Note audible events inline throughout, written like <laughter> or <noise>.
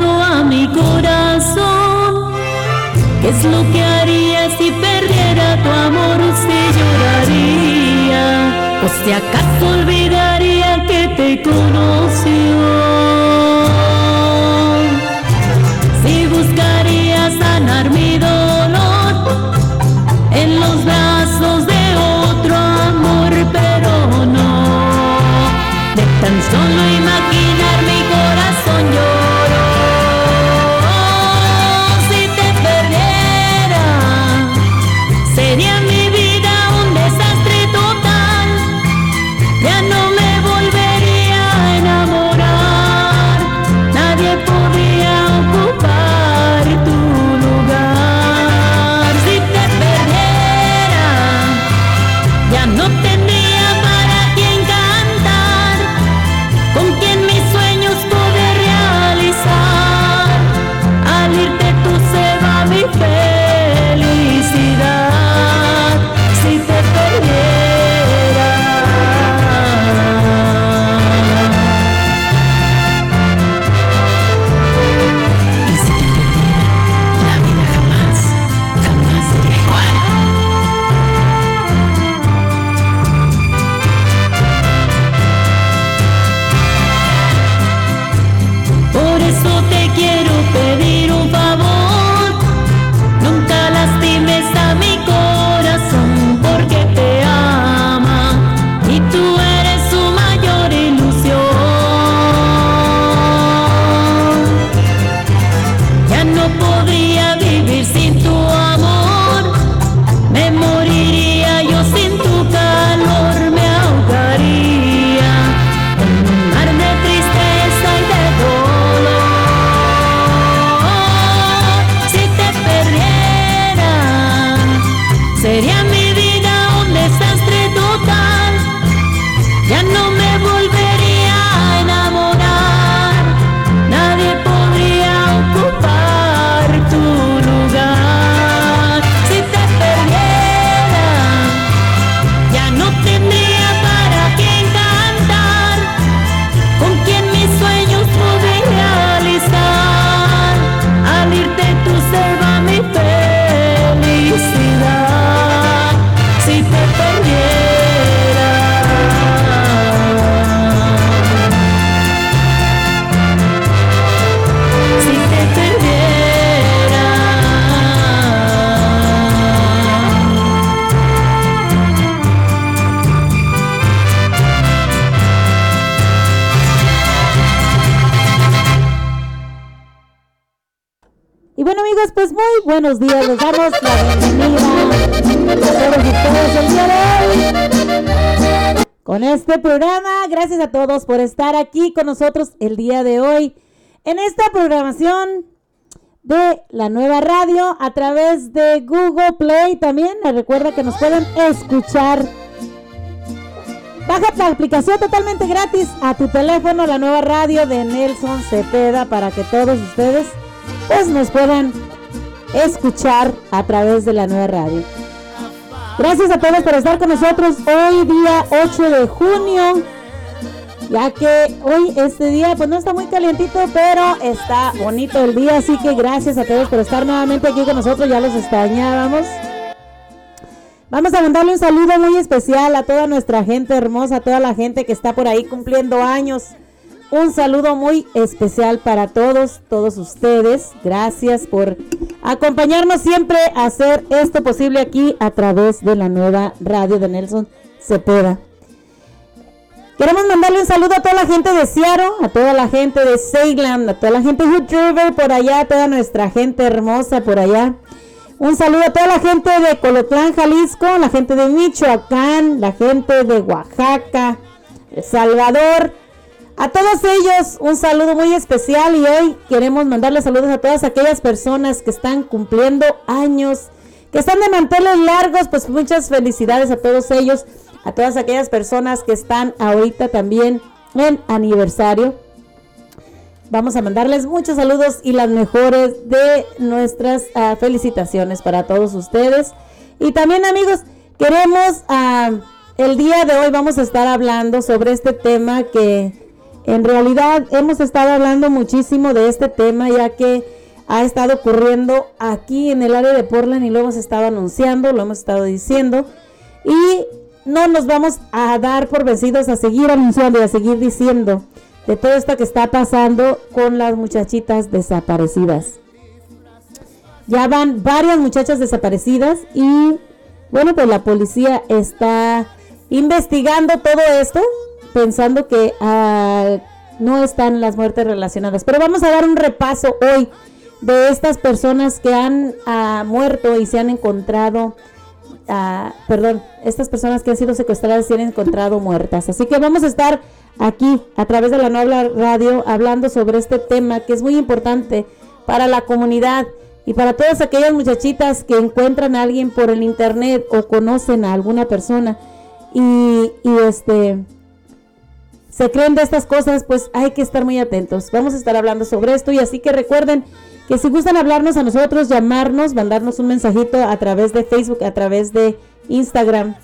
pegado a mi corazón. ¿Qué es lo que haría si perdiera tu amor? Si lloraría, o si acaso olvidaría que te conoció. Con este programa, gracias a todos por estar aquí con nosotros el día de hoy en esta programación de la nueva radio a través de Google Play. También les recuerda que nos pueden escuchar. Baja la aplicación totalmente gratis a tu teléfono, la nueva radio de Nelson Cepeda, para que todos ustedes pues nos puedan escuchar a través de la nueva radio. Gracias a todos por estar con nosotros hoy día 8 de junio. Ya que hoy este día pues no está muy calientito, pero está bonito el día, así que gracias a todos por estar nuevamente aquí con nosotros, ya los extrañábamos. Vamos a mandarle un saludo muy especial a toda nuestra gente hermosa, a toda la gente que está por ahí cumpliendo años. Un saludo muy especial para todos, todos ustedes. Gracias por acompañarnos siempre a hacer esto posible aquí a través de la nueva radio de Nelson Cepeda. Queremos mandarle un saludo a toda la gente de Seattle, a toda la gente de Salem, a toda la gente de Hood River por allá, a toda nuestra gente hermosa por allá. Un saludo a toda la gente de Colotlán, Jalisco, la gente de Michoacán, la gente de Oaxaca, El Salvador, a todos ellos un saludo muy especial y hoy queremos mandarles saludos a todas aquellas personas que están cumpliendo años, que están de manteles largos, pues muchas felicidades a todos ellos, a todas aquellas personas que están ahorita también en aniversario. Vamos a mandarles muchos saludos y las mejores de nuestras ah, felicitaciones para todos ustedes. Y también amigos, queremos, ah, el día de hoy vamos a estar hablando sobre este tema que En realidad hemos estado hablando muchísimo de este tema ya que ha estado ocurriendo aquí en el área de Portland y lo hemos estado anunciando, lo hemos estado diciendo y no nos vamos a dar por vencidos a seguir anunciando y a seguir diciendo de todo esto que está pasando con las muchachitas desaparecidas. Ya van varias muchachas desaparecidas y bueno, pues la policía está investigando todo esto pensando que ah, no están las muertes relacionadas. Pero vamos a dar un repaso hoy de estas personas que han ah, muerto y se han encontrado, ah, perdón, estas personas que han sido secuestradas y se han encontrado muertas. Así que vamos a estar aquí a través de la nueva radio hablando sobre este tema que es muy importante para la comunidad y para todas aquellas muchachitas que encuentran a alguien por el internet o conocen a alguna persona y, y este se creen de estas cosas, pues hay que estar muy atentos. Vamos a estar hablando sobre esto y así que recuerden que si gustan hablarnos a nosotros, llamarnos, mandarnos un mensajito a través de Facebook, a través de Instagram,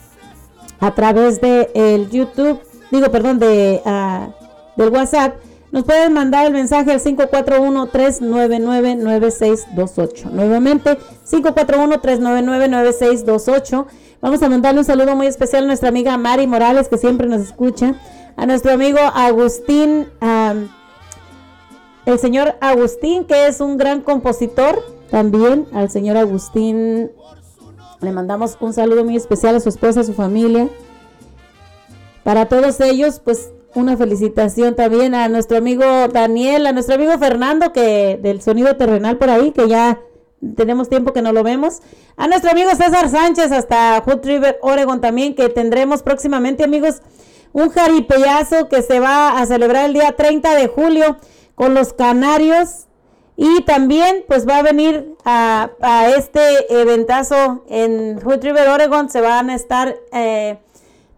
a través de el YouTube, digo, perdón, de uh, del WhatsApp, nos pueden mandar el mensaje al 541-399-9628. Nuevamente, 541-399-9628. Vamos a mandarle un saludo muy especial a nuestra amiga Mari Morales, que siempre nos escucha a nuestro amigo Agustín, el señor Agustín, que es un gran compositor, también al señor Agustín le mandamos un saludo muy especial a su esposa, a su familia. Para todos ellos, pues una felicitación también a nuestro amigo Daniel, a nuestro amigo Fernando, que del sonido terrenal por ahí, que ya tenemos tiempo que no lo vemos. A nuestro amigo César Sánchez hasta Hood River, Oregon también, que tendremos próximamente, amigos un jaripeazo que se va a celebrar el día 30 de julio con los canarios y también pues va a venir a, este eventazo en Hood River, Oregon. Se van a estar eh,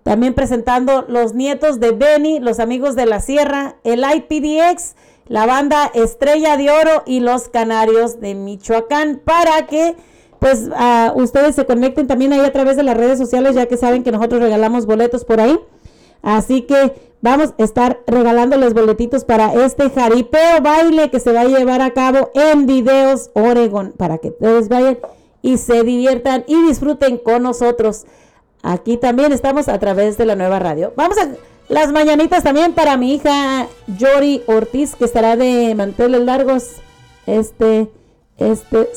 también presentando los nietos de Benny, los amigos de la sierra, el IPDX, la banda Estrella de Oro y los Canarios de Michoacán para que pues ustedes se conecten también ahí a través de las redes sociales ya que saben que nosotros regalamos boletos por ahí. Así que vamos a estar regalando los boletitos para este jaripeo baile que se va a llevar a cabo en Videos Oregon para que ustedes vayan y se diviertan y disfruten con nosotros. Aquí también estamos a través de la nueva radio. Vamos a las mañanitas también para mi hija Yori Ortiz que estará de manteles largos este este.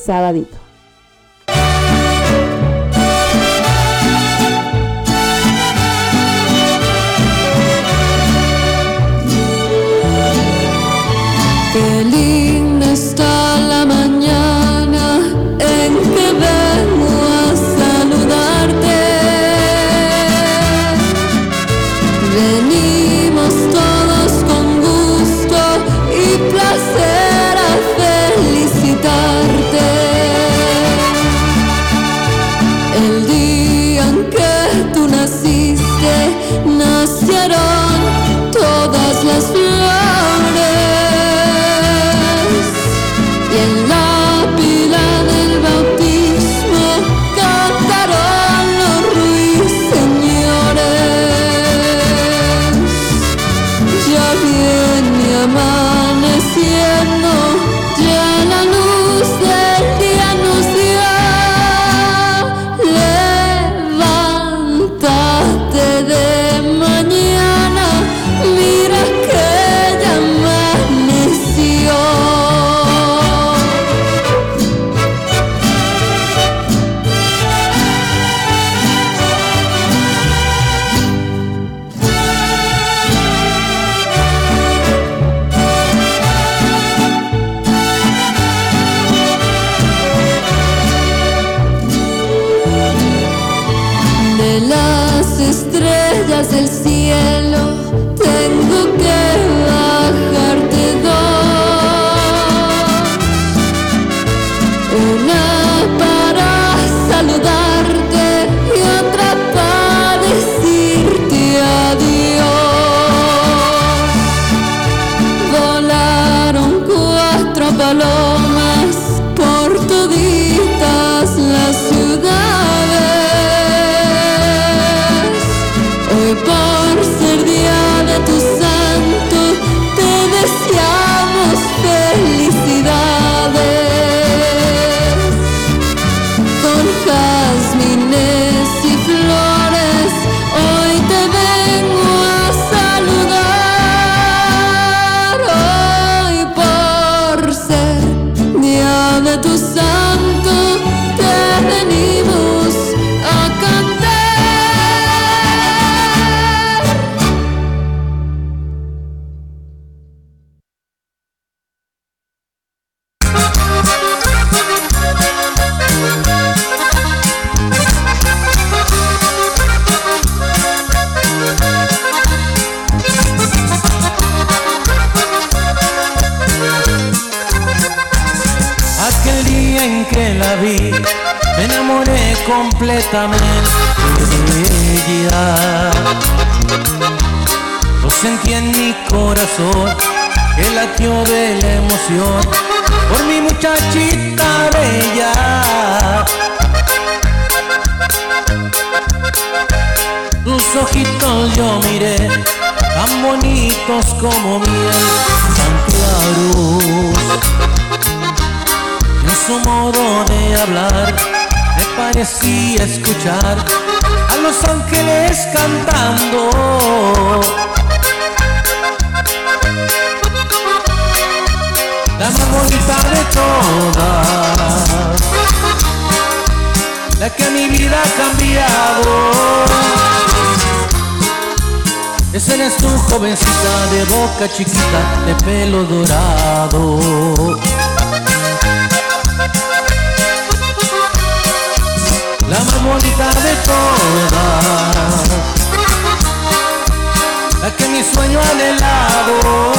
La que mi sueño anhelado.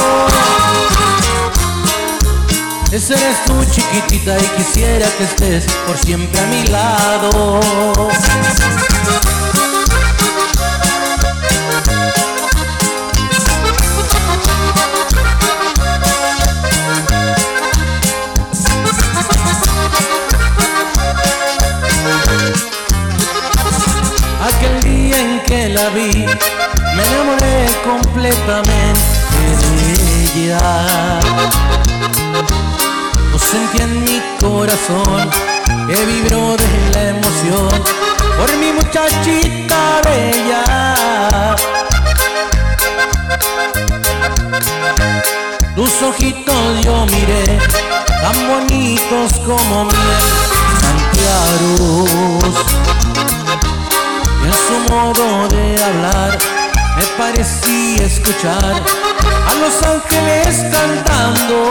Esa eres tú chiquitita y quisiera que estés por siempre a mi lado. Me enamoré completamente de ella. Lo sentí en mi corazón que vibró de la emoción por mi muchachita bella. Tus ojitos yo miré, tan bonitos como miel, tan claros en su modo de hablar me parecía escuchar a los ángeles cantando.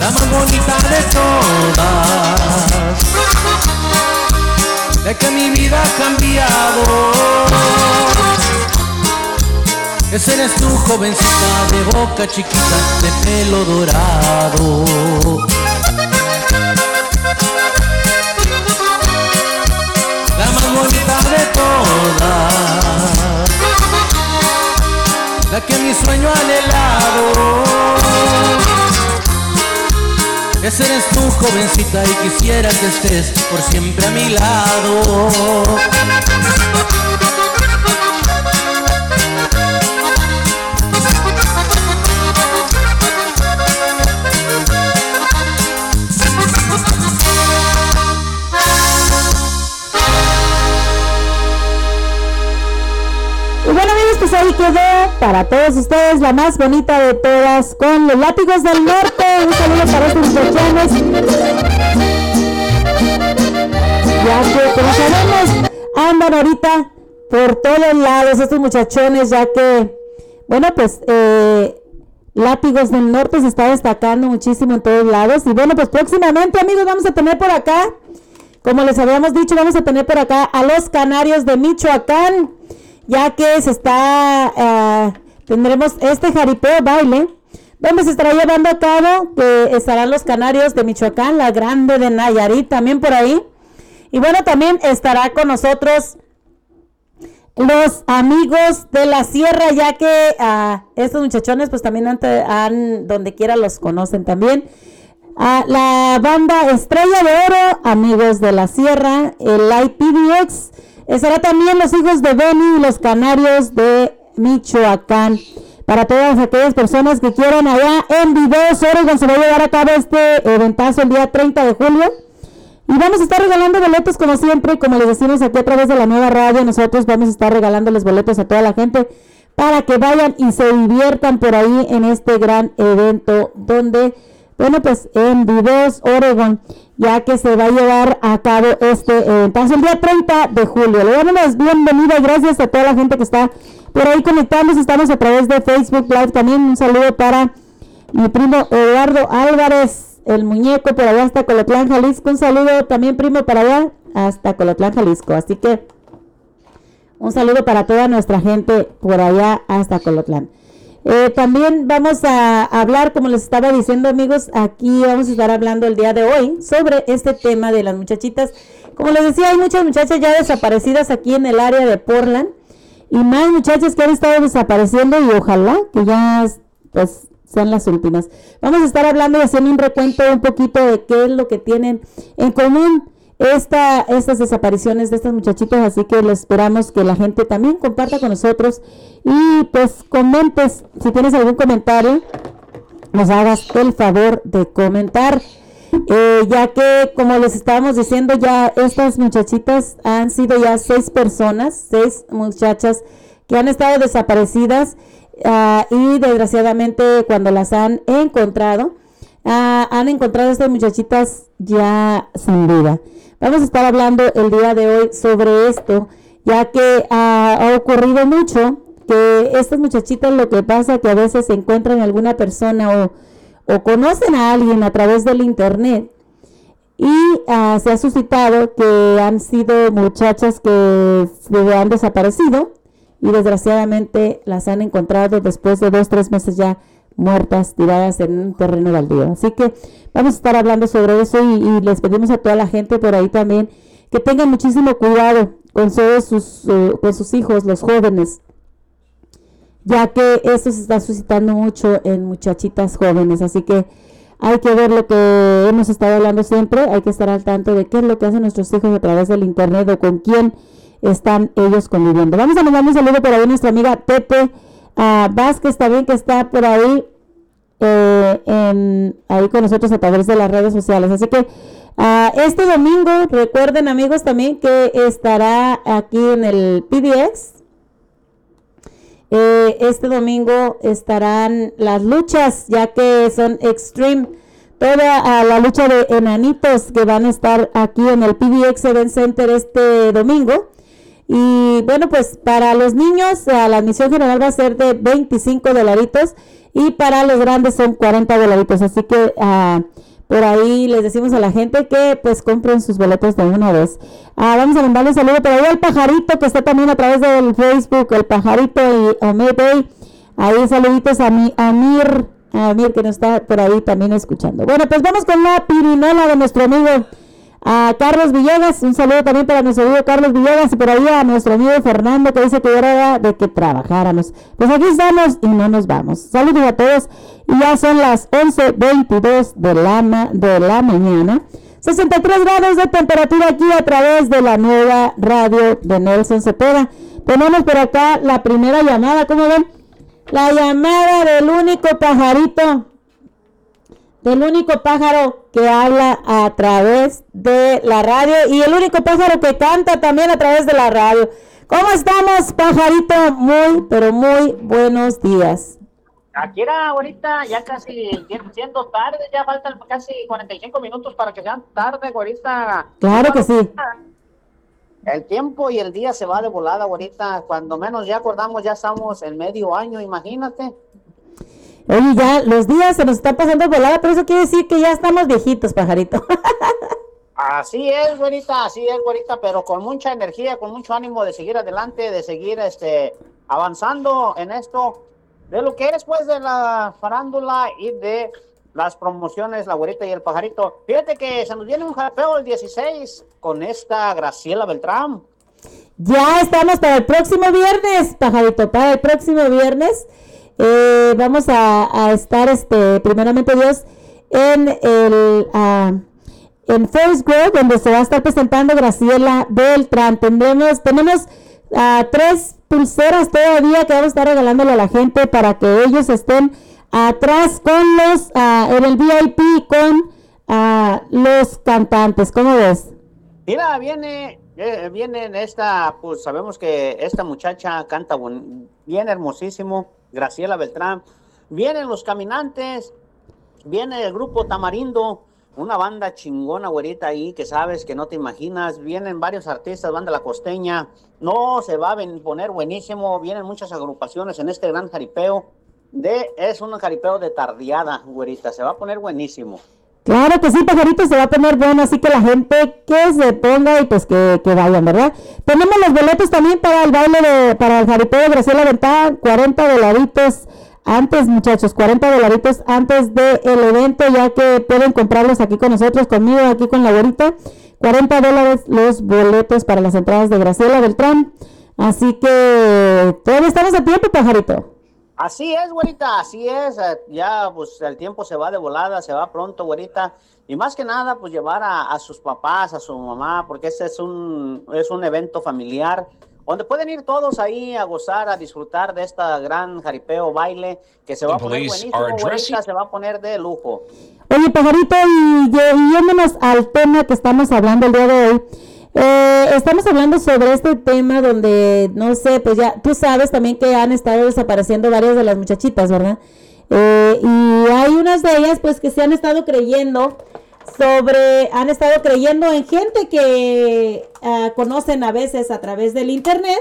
La más bonita de todas, de que mi vida ha cambiado. Esa eres tu jovencita de boca chiquita, de pelo dorado. Todas, la que mi sueño anhelado. Esa eres tu jovencita y quisiera que estés por siempre a mi lado. Pues ahí quedó para todos ustedes la más bonita de todas con los látigos del norte. Un saludo para estos muchachones. Ya que, como andan ahorita por todos lados estos muchachones, ya que, bueno, pues eh, Látigos del Norte se está destacando muchísimo en todos lados. Y bueno, pues próximamente, amigos, vamos a tener por acá, como les habíamos dicho, vamos a tener por acá a los Canarios de Michoacán ya que se está, eh, tendremos este jaripeo baile, donde se estará llevando a cabo, que estarán los canarios de Michoacán, la grande de Nayarit también por ahí. Y bueno, también estará con nosotros los amigos de la sierra, ya que a estos muchachones pues también han, donde quiera los conocen también. A la banda Estrella de Oro, amigos de la sierra, el IPDX Estará también los hijos de Beni y los canarios de Michoacán. Para todas aquellas personas que quieran allá en Videos Oregon se va a llevar a cabo este eventazo el día 30 de julio. Y vamos a estar regalando boletos como siempre, como les decimos aquí a través de la nueva radio, nosotros vamos a estar regalando los boletos a toda la gente para que vayan y se diviertan por ahí en este gran evento donde, bueno, pues en Videos Oregon ya que se va a llevar a cabo este evento. el día 30 de julio. Le damos las bienvenidas, gracias a toda la gente que está por ahí conectándose. Estamos a través de Facebook Live también. Un saludo para mi primo Eduardo Álvarez, el muñeco por allá hasta Colotlán, Jalisco. Un saludo también, primo, para allá hasta Colotlán, Jalisco. Así que un saludo para toda nuestra gente por allá hasta Colotlán. Eh, también vamos a hablar, como les estaba diciendo amigos, aquí vamos a estar hablando el día de hoy sobre este tema de las muchachitas. Como les decía, hay muchas muchachas ya desaparecidas aquí en el área de Portland y más muchachas que han estado desapareciendo y ojalá que ya pues sean las últimas. Vamos a estar hablando y haciendo un recuento un poquito de qué es lo que tienen en común esta, estas desapariciones de estas muchachitas, así que les esperamos que la gente también comparta con nosotros y pues comentes, si tienes algún comentario, nos hagas el favor de comentar. Eh, ya que como les estábamos diciendo ya estas muchachitas han sido ya seis personas, seis muchachas que han estado desaparecidas ah, y desgraciadamente cuando las han encontrado, ah, han encontrado estas muchachitas ya sin vida. Vamos a estar hablando el día de hoy sobre esto, ya que ha ocurrido mucho que estas muchachitas lo que pasa que a veces se encuentran alguna persona o, conocen a alguien a través del internet y ah, se ha suscitado que han sido muchachas que han desaparecido y desgraciadamente las han encontrado después de dos, tres meses ya muertas, tiradas en un terreno baldío. Así que vamos a estar hablando sobre eso y, les pedimos a toda la gente por ahí también que tengan muchísimo cuidado con sus, eh, sus hijos, los jóvenes, ya que esto se está suscitando mucho en muchachitas jóvenes. Así que hay que ver lo que hemos estado hablando siempre, hay que estar al tanto de qué es lo que hacen nuestros hijos a través del internet o con quién están ellos conviviendo. Vamos a mandar un saludo por ahí a nuestra amiga Pepe a Vázquez también que está por ahí, eh, ahí con nosotros a través de las redes sociales. Así que ah, este domingo, recuerden amigos también que estará aquí en el PDX. Eh, este domingo estarán las luchas, ya que son extreme. Toda la lucha de enanitos que van a estar aquí en el PDX Event Center este domingo. Y bueno, pues para los niños la admisión general va a ser de 25 dolaritos y para los grandes son 40 dolaritos. Así que ah, por ahí les decimos a la gente que pues compren sus boletos de una vez. Ah, vamos a mandarle un saludo por ahí al pajarito que está también a través del Facebook, el pajarito y Omede. Ahí saluditos a mi Amir, a Amir que nos está por ahí también escuchando. Bueno, pues vamos con la pirinola de nuestro amigo a Carlos Villegas, un saludo también para nuestro amigo Carlos Villegas y por ahí a nuestro amigo Fernando que dice que era de que trabajáramos. Pues aquí estamos y no nos vamos. Saludos a todos y ya son las 11.22 de la, de la mañana. 63 grados de temperatura aquí a través de la nueva radio de Nelson Cepeda. Tenemos por acá la primera llamada, ¿cómo ven? La llamada del único pajarito del único pájaro que habla a través de la radio y el único pájaro que canta también a través de la radio. ¿Cómo estamos, pajarito? Muy, pero muy buenos días. Aquí era ahorita ya casi siendo tarde, ya faltan casi 45 minutos para que sean tarde, ahorita. Claro que sí. El tiempo y el día se va de volada, ahorita. Cuando menos ya acordamos, ya estamos en medio año, imagínate. Oye, ya los días se nos están pasando volada, pero eso quiere decir que ya estamos viejitos, pajarito. <laughs> Así es, güerita, así es, güerita, pero con mucha energía, con mucho ánimo de seguir adelante, de seguir este avanzando en esto, de lo que es pues de la farándula y de las promociones, la güerita y el pajarito. Fíjate que se nos viene un japeo el 16 con esta Graciela Beltrán. Ya estamos para el próximo viernes, pajarito, para el próximo viernes. Eh, vamos a, estar, este, primeramente Dios, en el uh, en First Grove, donde se va a estar presentando Graciela Beltrán. Tendremos, tenemos uh, tres pulseras todavía que vamos a estar regalándole a la gente para que ellos estén atrás con los, uh, en el VIP con los cantantes. ¿Cómo ves? Mira, viene eh, viene esta, pues sabemos que esta muchacha canta bien hermosísimo. Graciela Beltrán, vienen los caminantes, viene el grupo Tamarindo, una banda chingona, güerita, ahí que sabes que no te imaginas. Vienen varios artistas, banda La Costeña. No, se va a poner buenísimo. Vienen muchas agrupaciones en este gran jaripeo. De, es un jaripeo de tardiada, güerita. Se va a poner buenísimo. Claro que sí, pajarito, se va a poner bueno, así que la gente que se ponga y pues que, que vayan, ¿verdad? Tenemos los boletos también para el baile de, para el jaripeo de Graciela Ventana, 40 dolaritos antes, muchachos, 40 dolaritos antes del evento, ya que pueden comprarlos aquí con nosotros, conmigo, aquí con la güerita. 40 dólares los boletos para las entradas de Graciela Beltrán. Así que todavía estamos a tiempo, pajarito. Así es, güerita, así es. eh, Ya, pues el tiempo se va de volada, se va pronto, güerita. Y más que nada, pues llevar a, a sus papás, a su mamá, porque ese es un, es un evento familiar donde pueden ir todos ahí a gozar, a disfrutar de esta gran jaripeo baile que se va a poner buenísimo, güerita, se va a poner de lujo. Oye, pajarito, y, y yéndonos al tema que estamos hablando el día de hoy, eh, estamos hablando sobre este tema donde, no sé, pues ya, tú sabes también que han estado desapareciendo varias de las muchachitas, ¿verdad? Eh, y hay unas de ellas, pues, que se han estado creyendo sobre, han estado creyendo en gente que ah, conocen a veces a través del internet.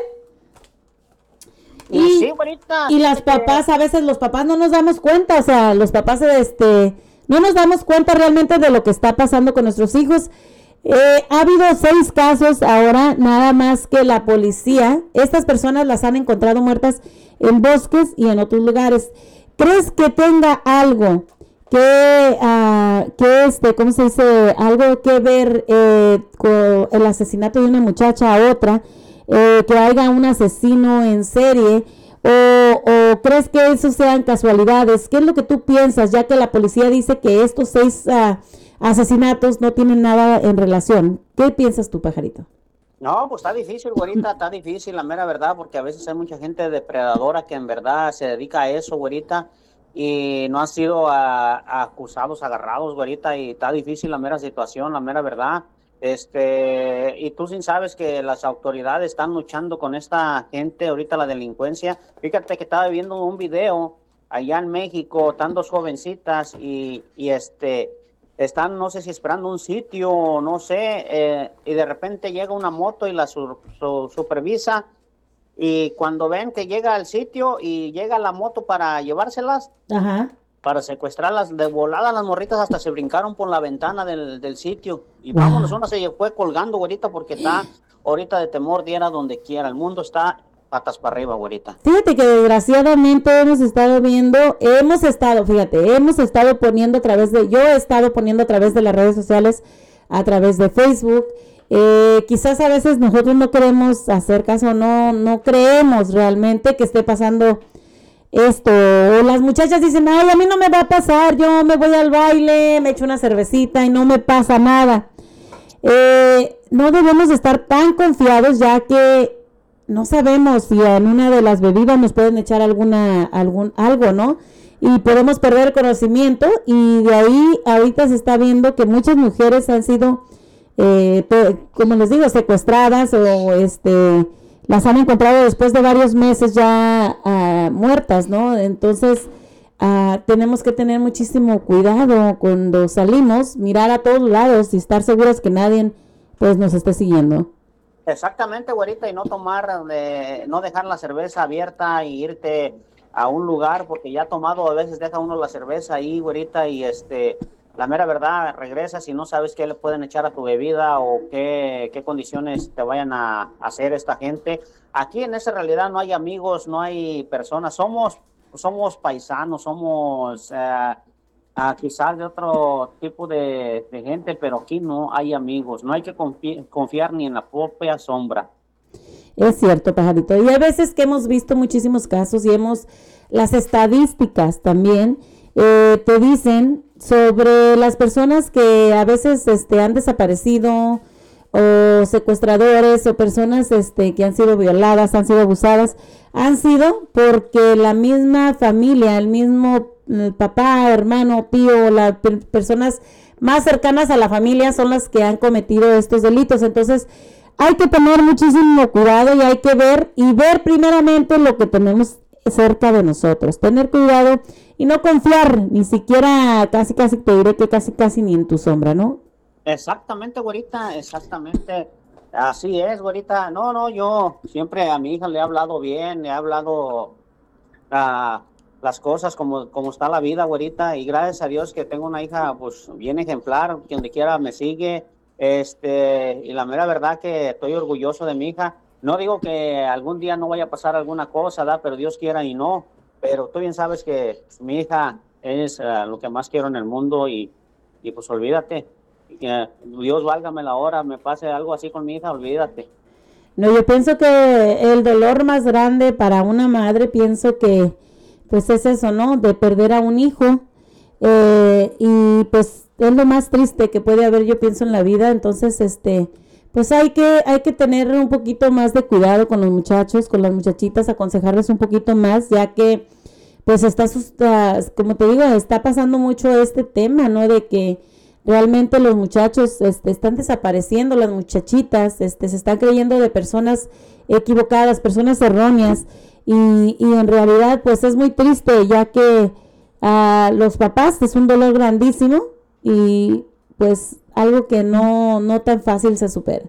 Y, sí. Y las papás, a veces los papás no nos damos cuenta, o sea, los papás, este, no nos damos cuenta realmente de lo que está pasando con nuestros hijos. Eh, ha habido seis casos ahora, nada más que la policía, estas personas las han encontrado muertas en bosques y en otros lugares. ¿Crees que tenga algo que, ah, que este, ¿cómo se dice? Algo que ver eh, con el asesinato de una muchacha a otra, eh, que haya un asesino en serie, o, crees que eso sean casualidades? ¿Qué es lo que tú piensas, ya que la policía dice que estos seis ah, asesinatos no tienen nada en relación? ¿Qué piensas tú, pajarito? No, pues está difícil, güerita, está difícil, la mera verdad, porque a veces hay mucha gente depredadora que en verdad se dedica a eso, güerita, y no han sido ah, acusados, agarrados, güerita, y está difícil la mera situación, la mera verdad. Este, y tú sin sabes que las autoridades están luchando con esta gente, ahorita la delincuencia. Fíjate que estaba viendo un video allá en México, están dos jovencitas y este, están, no sé si esperando un sitio, no sé, eh, y de repente llega una moto y la su- supervisa, y cuando ven que llega al sitio y llega la moto para llevárselas, Ajá. para secuestrarlas, de volada las morritas hasta se brincaron por la ventana del, del sitio, y Wow. vámonos, una se fue colgando, güerita, porque está ahorita de temor, diera donde quiera, el mundo está patas para arriba, güerita. Fíjate que desgraciadamente hemos estado viendo, hemos estado, fíjate, hemos estado poniendo a través de, yo he estado poniendo a través de las redes sociales, a través de Facebook, eh, quizás a veces nosotros no queremos hacer caso, no, no creemos realmente que esté pasando esto. Las muchachas dicen, ay, a mí no me va a pasar, yo me voy al baile, me echo una cervecita y no me pasa nada. Eh, no debemos de estar tan confiados ya que no sabemos si en una de las bebidas nos pueden echar alguna algún algo, ¿no? Y podemos perder conocimiento y de ahí ahorita se está viendo que muchas mujeres han sido eh, como les digo, secuestradas o este las han encontrado después de varios meses ya ah, muertas, ¿no? Entonces ah, tenemos que tener muchísimo cuidado cuando salimos, mirar a todos lados y estar seguros que nadie pues nos esté siguiendo. Exactamente, güerita, y no tomar, de, no dejar la cerveza abierta y irte a un lugar, porque ya tomado a veces deja uno la cerveza ahí, güerita, y este, la mera verdad, regresas y no sabes qué le pueden echar a tu bebida o qué, qué condiciones te vayan a hacer esta gente. Aquí en esa realidad no hay amigos, no hay personas, somos, somos paisanos, somos eh, quizás de otro tipo de, gente, pero aquí no hay amigos, no hay que confi- confiar ni en la propia sombra. Es cierto, pajarito. Y hay veces que hemos visto muchísimos casos y hemos, las estadísticas también eh, te dicen sobre las personas que a veces este, han desaparecido o secuestradores o personas este, que han sido violadas, han sido abusadas, han sido porque la misma familia, el mismo papá, hermano, tío, las per- personas más cercanas a la familia son las que han cometido estos delitos. Entonces, hay que tener muchísimo cuidado y hay que ver y ver primeramente lo que tenemos cerca de nosotros. Tener cuidado y no confiar, ni siquiera casi casi te diré que casi casi ni en tu sombra, ¿no? Exactamente, güerita, exactamente. Así es, güerita. No, no, yo siempre a mi hija le he hablado bien, le he hablado ah, las cosas como, como está la vida, güerita, y gracias a Dios que tengo una hija, pues, bien ejemplar, donde quiera me sigue, este, y la mera verdad que estoy orgulloso de mi hija. No digo que algún día no vaya a pasar alguna cosa, ¿da? Pero Dios quiera y no. pero tú bien sabes que mi hija es eh, lo que más quiero en el mundo y, y pues olvídate, que Dios válgame la hora, me pase algo así con mi hija, olvídate. No, yo pienso que el dolor más grande para una madre, pienso que pues es eso, ¿no? De perder a un hijo. Eh, y pues es lo más triste que puede haber, yo pienso, en la vida. Entonces, este, pues hay que, hay que tener un poquito más de cuidado con los muchachos, con las muchachitas, aconsejarles un poquito más, ya que, pues está, como te digo, está pasando mucho este tema, ¿no? De que realmente los muchachos este, están desapareciendo, las muchachitas este, se están creyendo de personas equivocadas, personas erróneas, y, y en realidad, pues es muy triste, ya que a los papás es un dolor grandísimo y pues algo que no, no tan fácil se supera.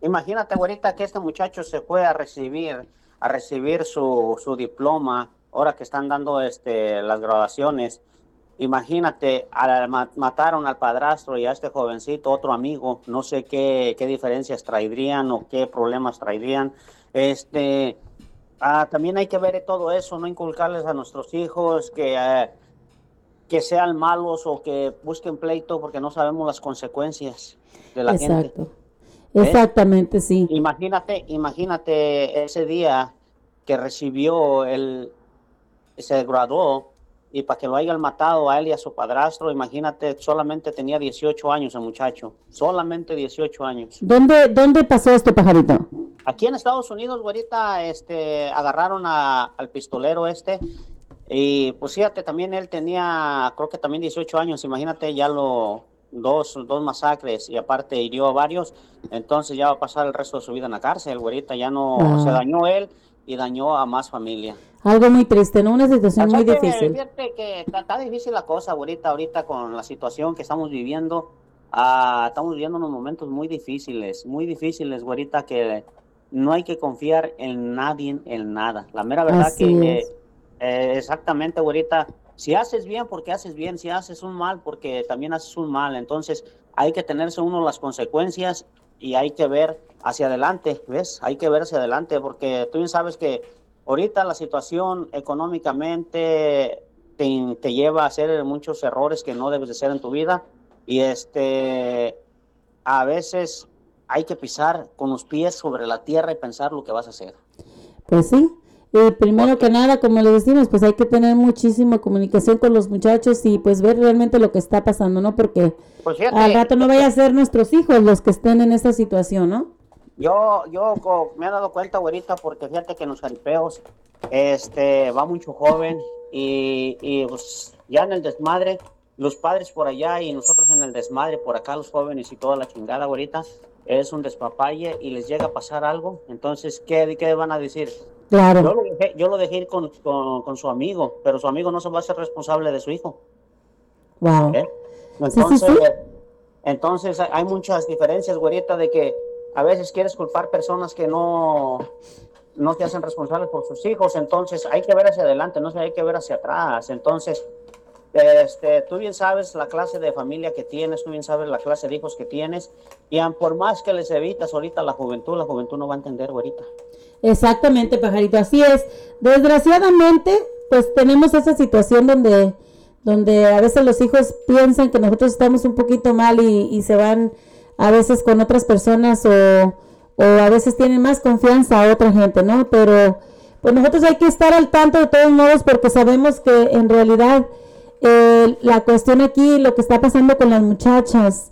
Imagínate, ahorita que este muchacho se fue a recibir, a recibir su, su diploma, ahora que están dando este, las graduaciones. Imagínate, mataron al padrastro y a este jovencito, otro amigo, no sé qué, qué diferencias traerían o qué problemas traerían. Este, ah, también hay que ver todo eso, no inculcarles a nuestros hijos que eh, que sean malos o que busquen pleito porque no sabemos las consecuencias de la gente. Exacto. ¿Eh? Exactamente, sí. Imagínate, imagínate ese día que recibió el, se graduó y para que lo hayan matado a él y a su padrastro, imagínate, solamente tenía 18 años el muchacho, solamente 18 años. ¿Dónde, dónde pasó este pajarito? Aquí en Estados Unidos, güerita, este, agarraron al pistolero este y pues fíjate, también él tenía, creo que también 18 años, imagínate ya lo, dos, dos masacres y aparte hirió a varios, entonces ya va a pasar el resto de su vida en la cárcel, güerita, ya no, se ah. dañó él y dañó a más familia. Algo muy triste, ¿no? Una situación muy difícil. Fíjate que está, difícil la cosa, güerita, ahorita con la situación que estamos viviendo, ah, estamos viviendo unos momentos muy difíciles, muy difíciles, güerita, que no hay que confiar en nadie, en nada. La mera verdad que... Eh, exactamente, ahorita, si haces bien, porque haces bien, si haces un mal, porque también haces un mal. Entonces, hay que tenerse uno las consecuencias y hay que ver hacia adelante, ¿ves? Hay que ver hacia adelante, porque tú bien sabes que ahorita la situación económicamente te, te lleva a hacer muchos errores que no debes de hacer en tu vida y este a veces hay que pisar con los pies sobre la tierra y pensar lo que vas a hacer. Pues sí, eh, primero que nada, como le decimos, pues hay que tener muchísima comunicación con los muchachos y pues ver realmente lo que está pasando, ¿no? Porque pues al rato no vaya a ser nuestros hijos los que estén en esta situación, ¿no? Yo, yo me he dado cuenta, güerita, porque fíjate que en los jaripeos este, va mucho joven y, y pues ya en el desmadre, los padres por allá y nosotros en el desmadre por acá, los jóvenes y toda la chingada, güerita, es un despapalle y les llega a pasar algo, entonces, ¿qué, qué van a decir? Claro. Yo lo dejé, ir con, su amigo, pero su amigo no se va a hacer responsable de su hijo. Wow. ¿Eh? Entonces, hay muchas diferencias, güerita, de que a veces quieres culpar personas que no, no te hacen responsables por sus hijos. Entonces, hay que ver hacia adelante, no hay que ver hacia atrás. Entonces, este, tú bien sabes la clase de familia que tienes, tú bien sabes la clase de hijos que tienes, y por más que les evitas ahorita la juventud, la juventud no va a entender, güerita. Exactamente, pajarito, así es. Desgraciadamente, pues tenemos esa situación donde, donde a veces los hijos piensan que nosotros estamos un poquito mal y, se van a veces con otras personas o, o, a veces tienen más confianza a otra gente, ¿no? Pero pues nosotros hay que estar al tanto de todos modos porque sabemos que en realidad eh, la cuestión aquí, lo que está pasando con las muchachas,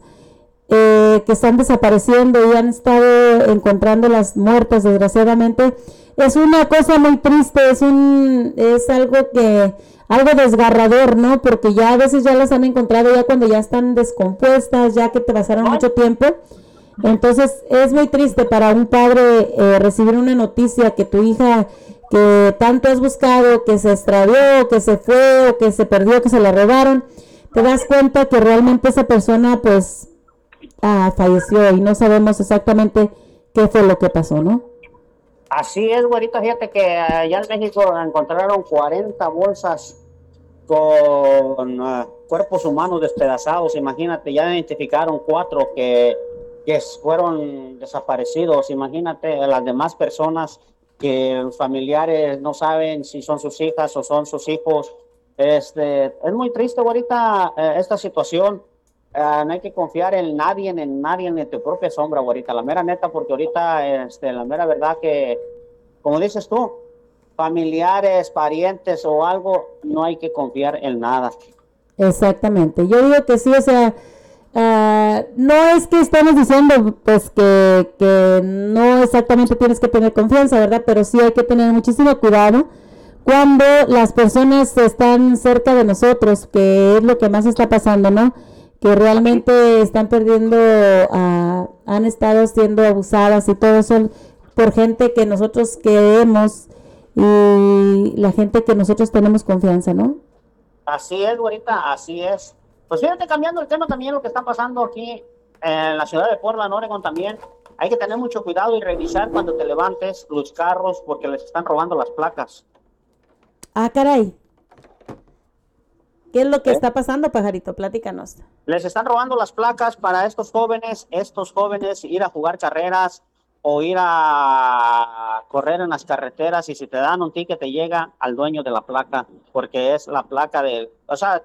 eh, que están desapareciendo y han estado encontrando las muertas, desgraciadamente, es una cosa muy triste, es un, es algo que, algo desgarrador, ¿no? Porque ya a veces ya las han encontrado ya cuando ya están descompuestas, ya que te pasaron mucho tiempo. Entonces es muy triste para un padre eh, recibir una noticia que tu hija que tanto has buscado, que se extravió, que se fue, o que se perdió, que se la robaron, te das cuenta que realmente esa persona pues ah, falleció y no sabemos exactamente qué fue lo que pasó, ¿no? Así es, güerita, fíjate que allá en México encontraron 40 bolsas con ah, cuerpos humanos despedazados, imagínate, ya identificaron cuatro que, que fueron desaparecidos, imagínate las demás personas que familiares no saben si son sus hijas o son sus hijos. Este, es muy triste ahorita eh, esta situación. Ah, no hay que confiar en nadie, en nadie, en tu propia sombra ahorita, la mera neta, porque ahorita, este, la mera verdad que, como dices tú, familiares, parientes o algo, no hay que confiar en nada. Exactamente. Yo digo que sí, o sea, ah, no es que estamos diciendo pues que, que no exactamente tienes que tener confianza, ¿verdad? Pero sí hay que tener muchísimo cuidado cuando las personas están cerca de nosotros, que es lo que más está pasando, ¿no? Que realmente están perdiendo, ah, han estado siendo abusadas y todo eso por gente que nosotros queremos y la gente que nosotros tenemos confianza, ¿no? Así es, güerita, así es. Pues fíjate, cambiando el tema también, lo que está pasando aquí en la ciudad de Portland, Oregon también, hay que tener mucho cuidado y revisar cuando te levantes los carros porque les están robando las placas. Ah, caray. ¿Qué es lo que ¿Eh? está pasando, pajarito? Platícanos. Les están robando las placas para estos jóvenes, estos jóvenes ir a jugar carreras o ir a correr en las carreteras y si te dan un ticket te llega al dueño de la placa porque es la placa de, o sea,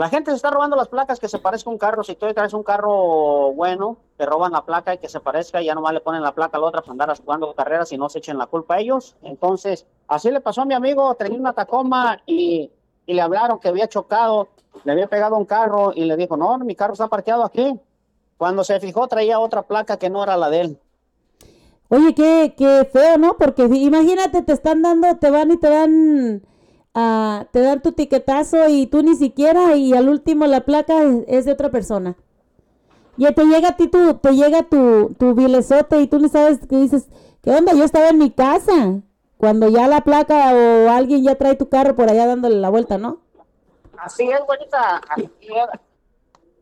la gente se está robando las placas que se parezca un carro, si tú traes un carro bueno, te roban la placa y que se parezca y ya nomás le ponen la placa a la otra para andar jugando carreras y no se echen la culpa a ellos. Entonces, así le pasó a mi amigo, tenía una Tacoma y, y le hablaron que había chocado, le había pegado un carro y le dijo, no, mi carro está parqueado aquí. Cuando se fijó traía otra placa que no era la de él. Oye, qué, qué feo, ¿no? Porque imagínate, te están dando, te van y te dan, uh, te dan tu tiquetazo y tú ni siquiera, y al último la placa es, de otra persona. Y te llega a ti tu, te llega tu, tu bilesote y tú ni sabes que dices, ¿qué onda? Yo estaba en mi casa. Cuando ya la placa o alguien ya trae tu carro por allá dándole la vuelta, ¿no? Así es, güerita.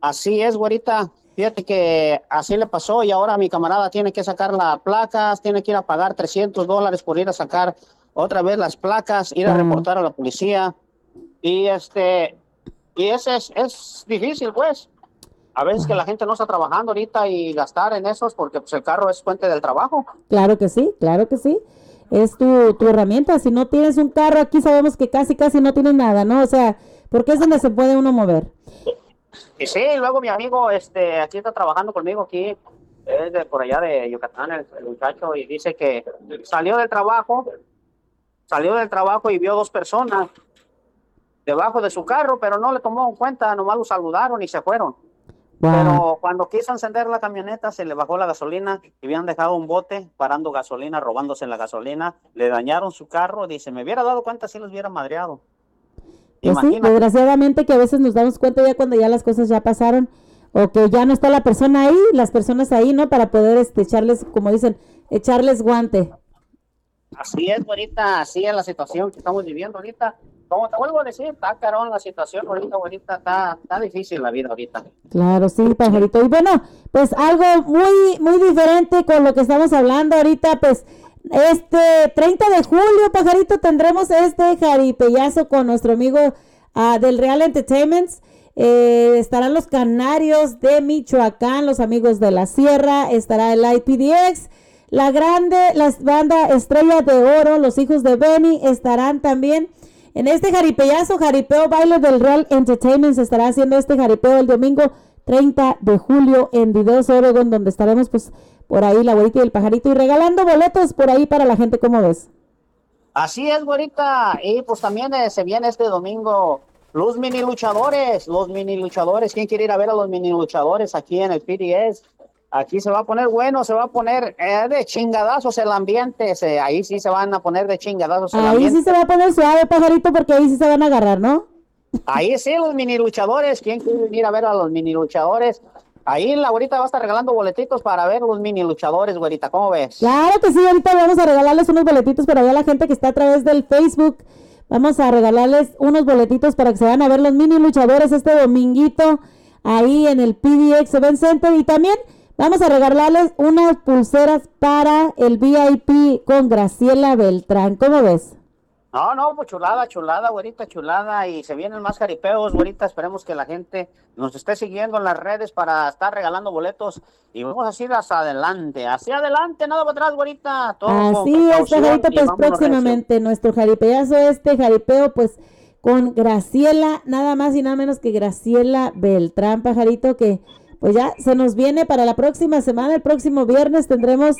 Así es, Así güerita. Fíjate que así le pasó y ahora mi camarada tiene que sacar las placas, tiene que ir a pagar 300 dólares por ir a sacar otra vez las placas, ir a reportar a la policía. Y este, y ese es, es difícil, pues. A veces que la gente no está trabajando ahorita y gastar en esos porque pues, el carro es fuente del trabajo. Claro que sí, claro que sí. Es tu, tu herramienta. Si no tienes un carro aquí, sabemos que casi, casi no tienes nada, ¿no? O sea, porque es donde se puede uno mover. Y sí, luego mi amigo, este, aquí está trabajando conmigo aquí, es de por allá de Yucatán, el, muchacho, y dice que salió del trabajo, salió del trabajo y vio dos personas debajo de su carro, pero no le tomó en cuenta, nomás lo saludaron y se fueron. Pero cuando quiso encender la camioneta, se le bajó la gasolina y habían dejado un bote parando gasolina, robándose la gasolina, le dañaron su carro, dice, me hubiera dado cuenta si los hubiera madreado. Pues sí, desgraciadamente que a veces nos damos cuenta ya cuando ya las cosas ya pasaron o que ya no está la persona ahí, las personas ahí, ¿no? Para poder este, echarles, como dicen, echarles guante. Así es, ahorita, así es la situación que estamos viviendo ahorita. Como te vuelvo a decir, está carón la situación ahorita, ahorita está, está difícil la vida ahorita. Claro, sí, pajarito. Y bueno, pues algo muy, muy diferente con lo que estamos hablando ahorita, pues este 30 de julio, pajarito, tendremos este jaripellazo con nuestro amigo uh, del Real Entertainments. Eh, estarán los Canarios de Michoacán, los amigos de la Sierra, estará el IPDX, la grande, la banda Estrella de Oro, los hijos de Benny estarán también. En este jaripellazo, jaripeo baile del Real Entertainment se estará haciendo este jaripeo el domingo 30 de julio en Videos Oregon, donde estaremos pues por ahí la güerita y el pajarito y regalando boletos por ahí para la gente, ¿cómo ves? Así es, güerita. Y pues también eh, se viene este domingo los mini luchadores, los mini luchadores. ¿Quién quiere ir a ver a los mini luchadores aquí en el PDS? Aquí se va a poner bueno, se va a poner eh, de chingadazos el ambiente. ahí sí se van a poner de chingadazos el ahí sí se va a poner suave, pajarito, porque ahí sí se van a agarrar, ¿no? Ahí sí, los mini luchadores. ¿Quién quiere ir a ver a los mini luchadores? Ahí la güerita va a estar regalando boletitos para ver los mini luchadores, güerita. ¿Cómo ves? Claro que sí, ahorita vamos a regalarles unos boletitos para ver a la gente que está a través del Facebook. Vamos a regalarles unos boletitos para que se vayan a ver los mini luchadores este dominguito ahí en el PDX Event Center. Y también vamos a regalarles unas pulseras para el VIP con Graciela Beltrán. ¿Cómo ves? No, no, pues chulada, chulada, güerita, chulada. Y se vienen más jaripeos, güerita. Esperemos que la gente nos esté siguiendo en las redes para estar regalando boletos. Y vamos a ir hacia adelante, hacia adelante, nada para atrás, güerita. Todo Así es, pues próximamente nuestro jaripeazo, este jaripeo, pues con Graciela, nada más y nada menos que Graciela Beltrán, pajarito, que pues ya se nos viene para la próxima semana, el próximo viernes tendremos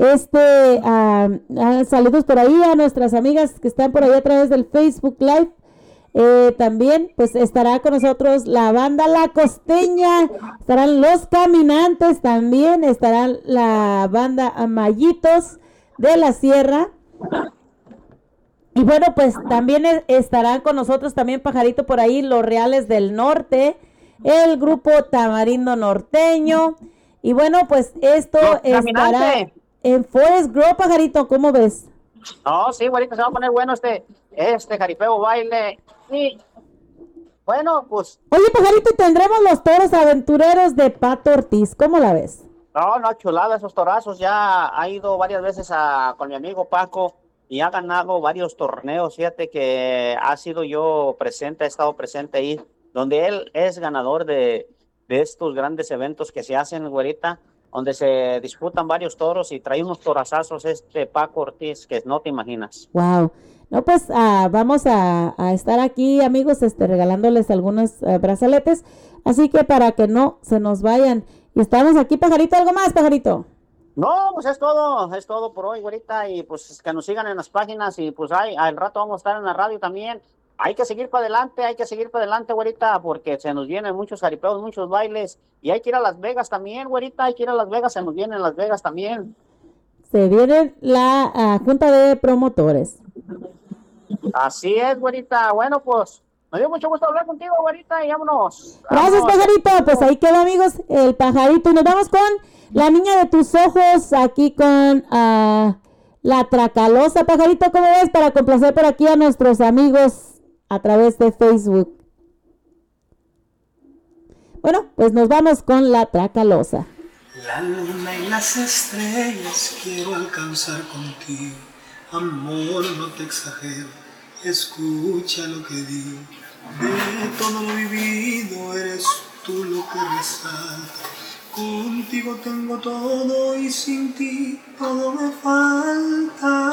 este, ah, ah, saludos por ahí a nuestras amigas que están por ahí a través del Facebook Live. Eh, también pues estará con nosotros la banda La Costeña, estarán los caminantes también, estarán la banda Amayitos de la Sierra. Y bueno, pues también estarán con nosotros también Pajarito por ahí, los Reales del Norte, el grupo Tamarindo Norteño. Y bueno, pues esto estará en Forest Grove, Pajarito, ¿cómo ves? No, sí, güerita, se va a poner bueno este, este jaripeo baile. Y bueno, pues Oye, Pajarito, tendremos los toros aventureros de Pato Ortiz, ¿cómo la ves? No, no, chulada esos torazos. Ya ha ido varias veces a, con mi amigo Paco y ha ganado varios torneos. Fíjate que ha sido yo presente, he estado presente ahí, donde él es ganador de, de estos grandes eventos que se hacen, güerita, donde se disputan varios toros y trae unos torazazos este Paco Ortiz que no te imaginas. Wow. No, pues ah, vamos a, a estar aquí, amigos, este, regalándoles algunos eh, brazaletes. Así que para que no se nos vayan. Y estamos aquí, Pajarito, ¿algo más, Pajarito? No, pues es todo, es todo por hoy, güerita, y pues que nos sigan en las páginas y pues ay, al rato vamos a estar en la radio también. Hay que seguir para adelante, hay que seguir para adelante, güerita, porque se nos vienen muchos jaripeos, muchos bailes, y hay que ir a Las Vegas también, güerita, hay que ir a Las Vegas, se nos vienen Las Vegas también. Se viene la ah, Junta de Promotores. Así es, güerita, bueno, pues, me dio mucho gusto hablar contigo, güerita, y vámonos. Gracias, Vámonos. pajarito. Pues ahí quedó, amigos, el pajarito. Y nos vamos con la niña de tus ojos, aquí con ah, la tracalosa, pajarito. ¿Cómo ves? Para complacer por aquí a nuestros amigos a través de Facebook. Bueno, pues nos vamos con la tracalosa. La luna y las estrellas quiero alcanzar contigo. Amor, no te exagero, escucha lo que digo. De todo lo vivido eres tú lo que resalta. Contigo tengo todo y sin ti todo me falta.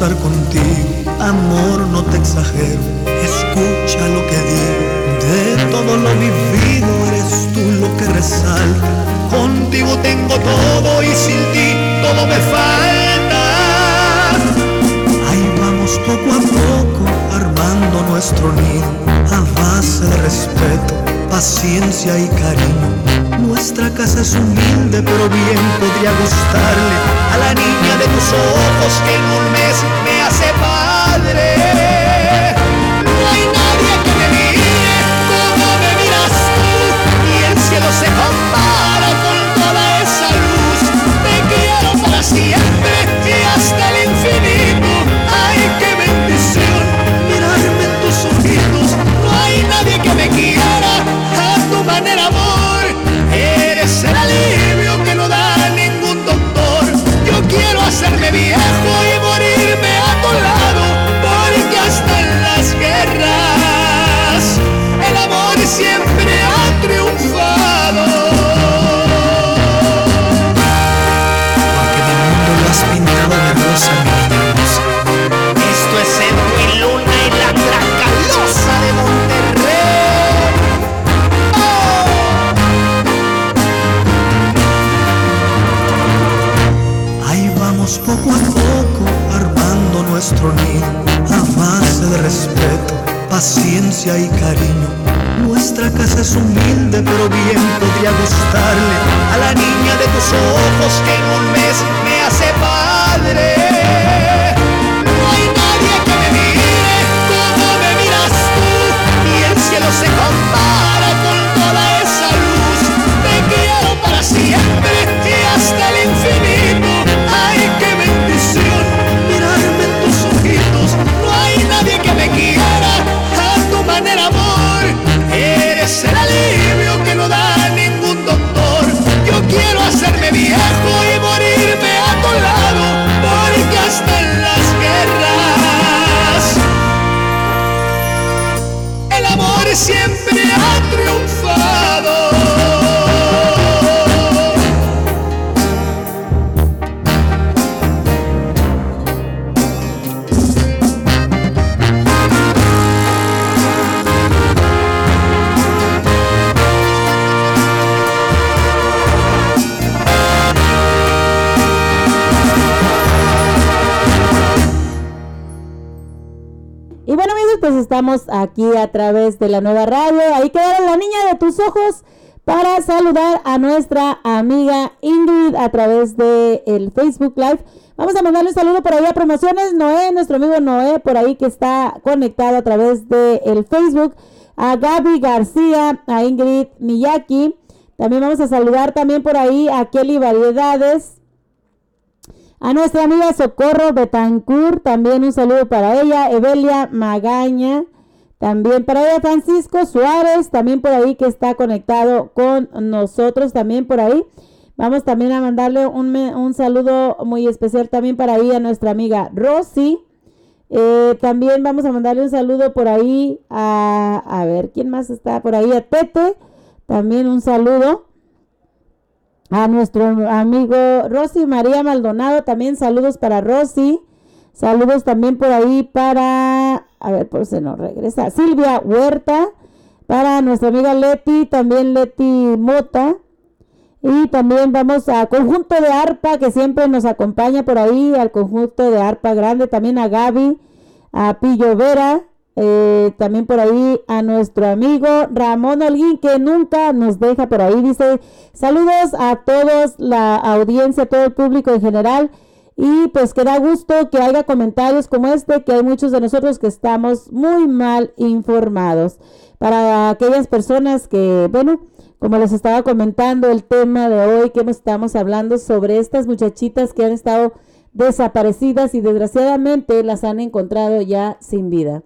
Contigo. Amor, no te exagero, escucha lo que digo. De todo lo vivido eres tú lo que resalta. Contigo tengo todo y sin ti todo me falta. Ahí vamos poco a poco armando nuestro nido a base de respeto, paciencia y cariño. Nuestra casa es humilde, pero bien podría gustarle a la niña de tus ojos que en un mes me hace padre. a base de respeto, paciencia y cariño. Nuestra casa es humilde, pero bien podría gustarle a la niña de tus ojos que en un mes me hace padre. No hay nadie que me mire como me miras tú, y el cielo se compara con toda esa luz. Te quiero para siempre. A través de la nueva radio. Ahí quedaron la niña de tus ojos para saludar a nuestra amiga Ingrid a través de el Facebook Live. Vamos a mandarle un saludo por ahí a promociones. Noé, nuestro amigo Noé, por ahí que está conectado a través de el Facebook. A Gaby García, a Ingrid Miyaki. También vamos a saludar también por ahí a Kelly Variedades. A nuestra amiga Socorro Betancourt, también un saludo para ella. Evelia Magaña, también para ella. Francisco Suárez, también por ahí que está conectado con nosotros, también por ahí. Vamos también a mandarle un, un saludo muy especial también para ahí a nuestra amiga Rosy. Eh, también vamos a mandarle un saludo por ahí a, a ver, ¿quién más está por ahí? A Tete, también un saludo a nuestro amigo Rosy María Maldonado, también saludos para Rosy, saludos también por ahí para, a ver, por se nos regresa, Silvia Huerta, para nuestra amiga Leti, también Leti Mota, y también vamos a conjunto de arpa que siempre nos acompaña por ahí, al conjunto de arpa grande, también a Gaby, a Pillo Vera, eh, también por ahí a nuestro amigo Ramón Holguín que nunca nos deja por ahí. Dice saludos a todos, la audiencia, a todo el público en general. Y pues que da gusto que haya comentarios como este, que hay muchos de nosotros que estamos muy mal informados. Para aquellas personas que, bueno, como les estaba comentando, el tema de hoy que estamos hablando sobre estas muchachitas que han estado desaparecidas y desgraciadamente las han encontrado ya sin vida.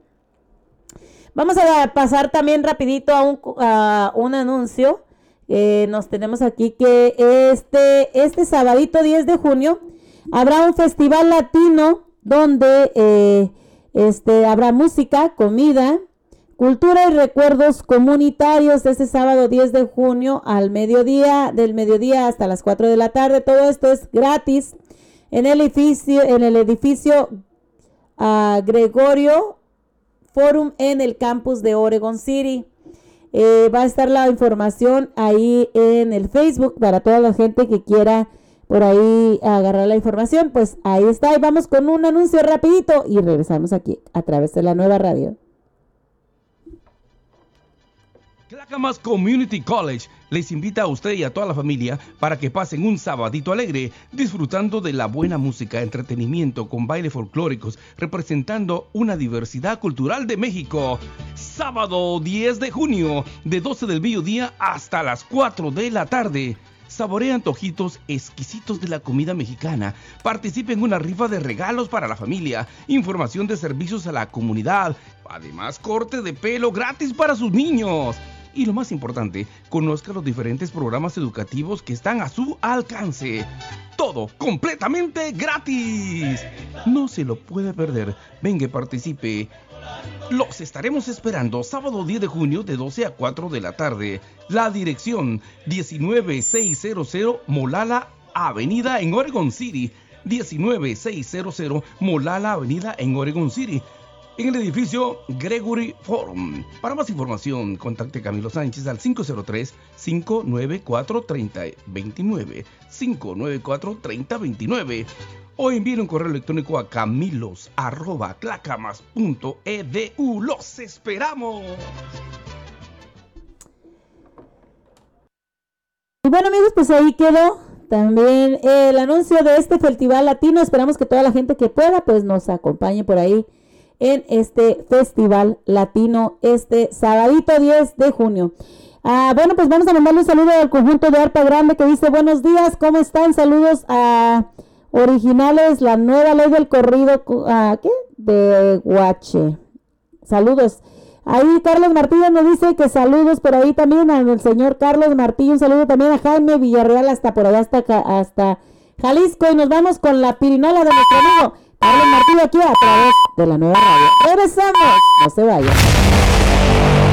Vamos a pasar también rapidito a un, a un anuncio. Eh, nos tenemos aquí que este, este sabadito 10 de junio habrá un festival latino donde eh, este, habrá música, comida, cultura y recuerdos comunitarios este sábado 10 de junio al mediodía, del mediodía hasta las 4 de la tarde. Todo esto es gratis en el edificio, en el edificio ah, Gregorio Forum en el campus de Oregon City. Eh, va a estar la información ahí en el Facebook para toda la gente que quiera por ahí agarrar la información. Pues ahí está. Y vamos con un anuncio rapidito y regresamos aquí a través de la nueva radio. Clackamas Community College les invita a usted y a toda la familia para que pasen un sabadito alegre disfrutando de la buena música, entretenimiento con bailes folclóricos representando una diversidad cultural de México. Sábado 10 de junio de 12 del mediodía hasta las 4 de la tarde. Saborea antojitos exquisitos de la comida mexicana. Participe en una rifa de regalos para la familia. Información de servicios a la comunidad. Además, corte de pelo gratis para sus niños. Y lo más importante, conozca los diferentes programas educativos que están a su alcance. Todo completamente gratis. No se lo puede perder. Venga, participe. Los estaremos esperando sábado 10 de junio de 12 a 4 de la tarde. La dirección 19600 Molala Avenida en Oregon City. 19600 Molala Avenida en Oregon City. En el edificio Gregory Forum. Para más información, contacte Camilo Sánchez al 503-594-3029. 594-3029. o envíen un correo electrónico a camilos.clacamas.edu. ¡Los esperamos! Y bueno amigos, pues ahí quedó también el anuncio de este festival latino. Esperamos que toda la gente que pueda pues nos acompañe por ahí en este festival latino este sabadito 10 de junio. Ah, bueno, pues vamos a mandarle un saludo al conjunto de Arpa Grande que dice buenos días, ¿cómo están? Saludos a originales, la nueva ley del corrido, uh, ¿qué? De Guache. Saludos. Ahí Carlos Martínez nos dice que saludos por ahí también al señor Carlos Martínez, un saludo también a Jaime Villarreal hasta por allá, hasta, hasta Jalisco. Y nos vamos con la pirinola de nuestro amigo Carlos Martínez aquí a través de la nueva radio. Regresamos, no se vayan.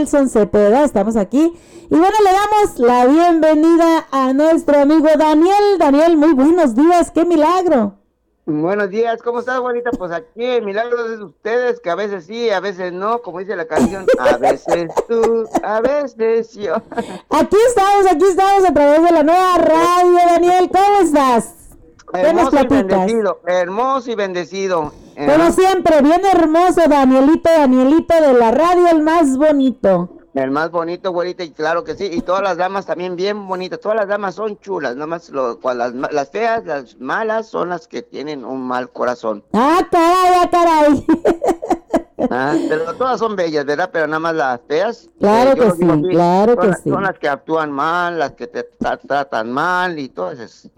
Nelson Cepeda, estamos aquí. Y bueno, le damos la bienvenida a nuestro amigo Daniel. Daniel, muy buenos días, qué milagro. Buenos días, ¿cómo estás, bonita? Pues aquí el milagro es de ustedes, que a veces sí, a veces no, como dice la canción, <laughs> a veces tú, a veces yo. Aquí estamos, aquí estamos a través de la nueva radio, Daniel, ¿cómo estás? ¿Qué nos Hermoso y bendecido, hermoso y bendecido. Eh, Como siempre, bien hermoso, Danielito, Danielito de la radio, el más bonito. El más bonito, güerita, y claro que sí, y todas las damas también bien bonitas, todas las damas son chulas, nada más lo, las, feas, las malas son las que tienen un mal corazón. Ah, caray, ah, caray. <laughs> Ah, Pero todas son bellas, ¿verdad? Pero nada más las feas. Claro eh, yo que sí, claro son que sí. Son las que actúan mal, las que te tra- tratan mal y todo eso.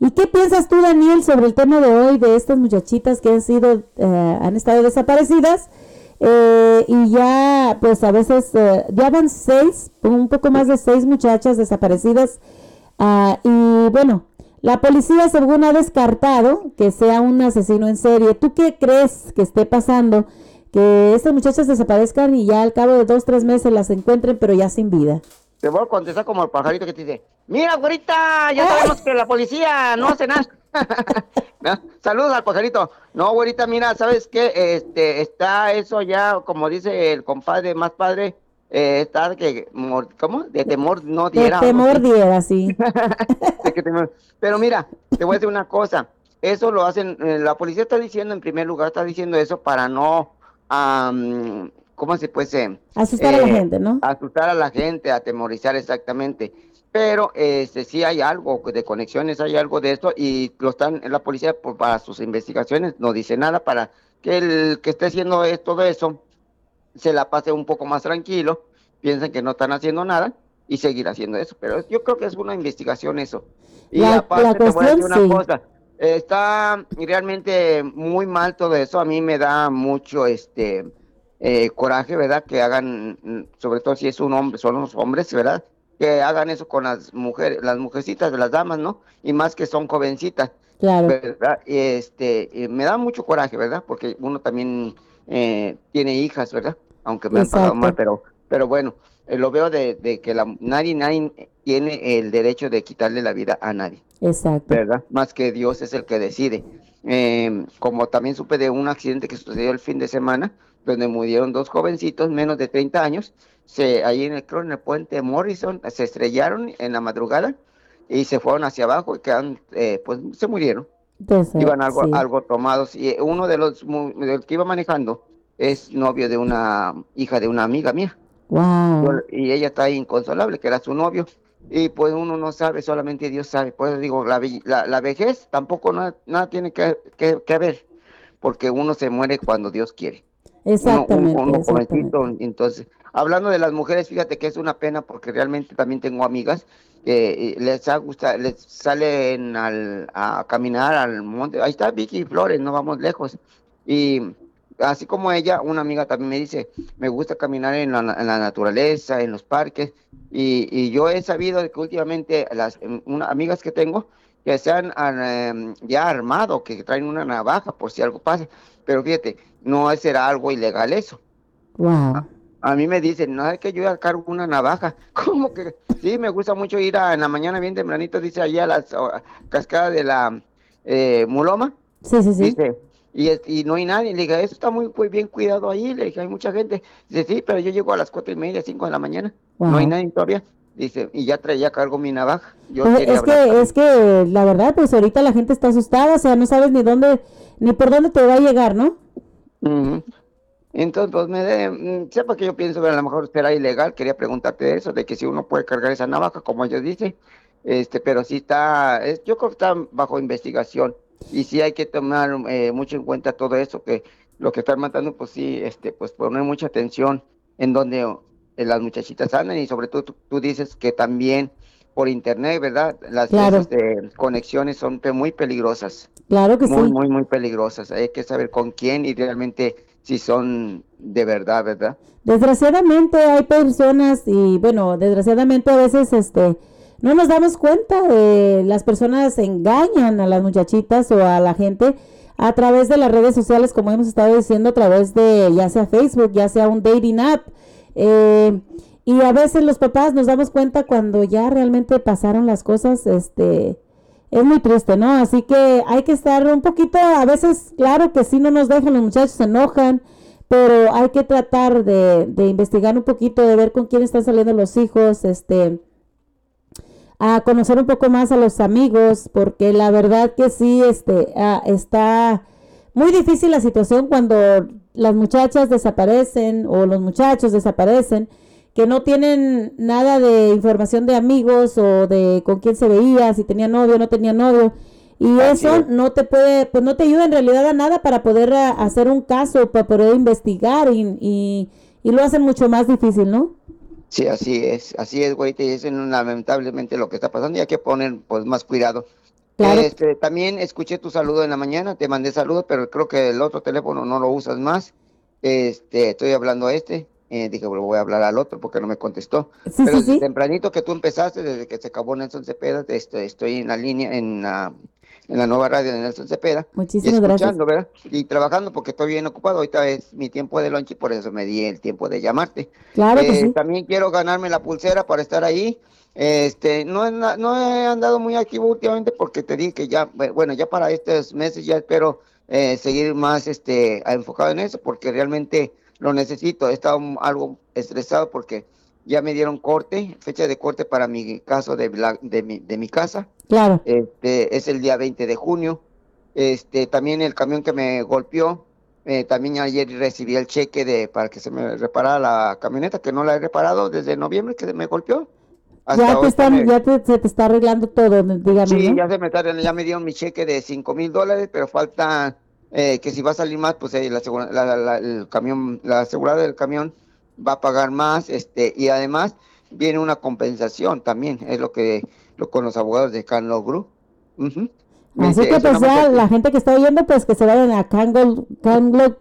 ¿Y qué piensas tú, Daniel, sobre el tema de hoy de estas muchachitas que han sido, eh, han estado desaparecidas? eh, y ya, pues a veces, eh, ya van seis, un poco más de seis muchachas desaparecidas. ah, y bueno, la policía según ha descartado que sea un asesino en serie. ¿Tú qué crees que esté pasando? Que estas muchachas desaparezcan y ya al cabo de dos, tres meses las encuentren, pero ya sin vida. Te voy a contestar como el pajarito que te dice, mira, güerita, ya sabemos que la policía no hace nada. <laughs> ¿No? Saludos al pajarito. No, güerita, mira, ¿sabes qué? Este, está eso ya, como dice el compadre más padre, eh, está que, ¿cómo? De temor no De diera. temor diera, sí. <laughs> De que temor- Pero mira, te voy a decir una cosa. Eso lo hacen, eh, la policía está diciendo en primer lugar, está diciendo eso para no, am, ¿cómo se puede? Asustar a la Eh, gente, ¿no? asustar a la gente, atemorizar exactamente. Pero este sí hay algo de conexiones, hay algo de esto y lo están la policía por- para sus investigaciones no dice nada para que el que esté haciendo todo eso se la pase un poco más tranquilo, piensen que no están haciendo nada y seguir haciendo eso. Pero yo creo que es una investigación eso. Y La- aparte la te voy a decir una sí. cosa, está realmente muy mal todo eso. A mí me da mucho este eh, coraje, ¿verdad? Que hagan, sobre todo si es un hombre, son los hombres, ¿verdad? Que hagan eso con las mujeres, las mujercitas de las damas, ¿no? Y más que son jovencitas, Claro. ¿verdad? Y este, me da mucho coraje, ¿verdad? Porque uno también eh, tiene hijas, ¿verdad? Aunque me han pagado Exacto. mal, pero, pero bueno, eh, lo veo de, de que la, nadie, nadie tiene el derecho de quitarle la vida a nadie. Exacto. ¿verdad? Más que Dios es el que decide. Eh, como también supe de un accidente que sucedió el fin de semana, donde murieron dos jovencitos, menos de 30 años, se, ahí en el, en el puente Morrison, se estrellaron en la madrugada y se fueron hacia abajo y quedan, eh, pues se murieron. Entonces, Iban algo, sí. algo tomados y uno de los del que iba manejando es novio de una hija de una amiga mía. Wow. Y ella está inconsolable, que era su novio. Y pues uno no sabe, solamente Dios sabe. Por eso digo, la, la, la vejez tampoco nada, nada tiene que, que, que ver, porque uno se muere cuando Dios quiere. Exactamente. uno, uno exactamente. jovencito, entonces, hablando de las mujeres, fíjate que es una pena porque realmente también tengo amigas que eh, les ha gustado, les salen al, a caminar al monte. Ahí está Vicky Flores, no vamos lejos. Y así como ella, una amiga también me dice, me gusta caminar en la, en la naturaleza, en los parques. Y, y yo he sabido que últimamente las em, una- amigas que tengo que se han em, ya armado, que traen una navaja por si algo pasa. Pero fíjate, no será algo ilegal eso. Wow. A mí me dicen, no es que yo cargo una navaja. <laughs> ¿Cómo que? Sí, me gusta mucho ir a, en la mañana bien tempranito, dice allá a las oh, cascadas de la eh, Muloma. Sí, sí, sí. Dice, y, y no hay nadie. Le dije, eso está muy, muy bien cuidado ahí. Le dije, hay mucha gente. Dice, sí, pero yo llego a las cuatro y media, cinco de la mañana. No hay nadie todavía. Dice, y ya traía cargo mi navaja. Yo Pues, es hablar que, es que la verdad, pues ahorita la gente está asustada, o sea, no sabes ni dónde, ni por dónde te va a llegar, ¿no? Entonces, pues me de, mm, sepa que yo pienso que a lo mejor será ilegal, quería preguntarte eso, de que si uno puede cargar esa navaja, como ellos dicen, este, pero sí está, es- yo creo que está bajo investigación y sí hay que tomar eh, mucho en cuenta todo eso, que lo que están matando, pues sí, este, pues poner mucha atención en donde eh, las muchachitas andan y sobre todo tú, tú dices que también por internet, ¿verdad? Las Claro. esas, eh, conexiones son muy peligrosas Claro que muy, sí. muy, muy peligrosas. Hay que saber con quién y realmente si son de verdad, ¿verdad? Desgraciadamente hay personas y bueno, desgraciadamente a veces este no nos damos cuenta de las personas engañan a las muchachitas o a la gente a través de las redes sociales, como hemos estado diciendo, a través de ya sea Facebook, ya sea un dating app. eh, y a veces los papás nos damos cuenta cuando ya realmente pasaron las cosas, este, es muy triste, ¿no? Así que hay que estar un poquito, a veces, claro que sí no nos dejan, los muchachos se enojan, pero hay que tratar de, de investigar un poquito, de ver con quién están saliendo los hijos, este, a conocer un poco más a los amigos, porque la verdad que sí, este, está muy difícil la situación cuando las muchachas desaparecen o los muchachos desaparecen, que no tienen nada de información de amigos o de con quién se veía, si tenía novio o no tenía novio. Y Así eso es. no te puede, pues no te ayuda en realidad a nada para poder ah, hacer un caso, para poder investigar y, y, y lo hacen mucho más difícil, ¿no? Sí, así es, así es, güey, y es lamentablemente lo que está pasando y hay que poner pues más cuidado. Claro. Este, también escuché tu saludo en la mañana, te mandé saludos, pero creo que el otro teléfono no lo usas más. Este, estoy hablando a este, eh, dije, bueno, voy a hablar al otro porque no me contestó. Sí, pero sí, desde sí. tempranito que tú empezaste, desde que se acabó Nelson Cepeda, este, estoy en la línea, en la en la nueva radio de Nelson Cepeda. Muchísimas y gracias. Y trabajando porque estoy bien ocupado. Ahorita es mi tiempo de lunch y por eso me di el tiempo de llamarte. Claro que Eh, sí. También quiero ganarme la pulsera para estar ahí. Este, no, no he andado muy activo últimamente porque te dije que ya, bu- bueno, ya para estos meses ya espero eh, seguir más este, enfocado en eso porque realmente lo necesito. He estado algo estresado porque ya me dieron corte, fecha de corte para mi caso de, la- de, mi, de mi casa. Claro. Este, es el día 20 de junio. Este, también el camión que me golpeó, eh, también ayer recibí el cheque de para que se me reparara la camioneta, que no la he reparado desde noviembre que me golpeó. Hasta Ya te están, me- ya te- se te está arreglando todo, dígame, Sí, ¿no? ya, se me está- ya me dieron mi cheque de 5 mil dólares, pero falta eh, que si va a salir más, pues eh, la, la- la- el camión, la asegurada del camión va a pagar más, este, y además viene una compensación también, es lo que lo con los abogados de Canlo Group. Ujú. Así Este, que pues ya la gente que está oyendo, pues que se vayan a Kangle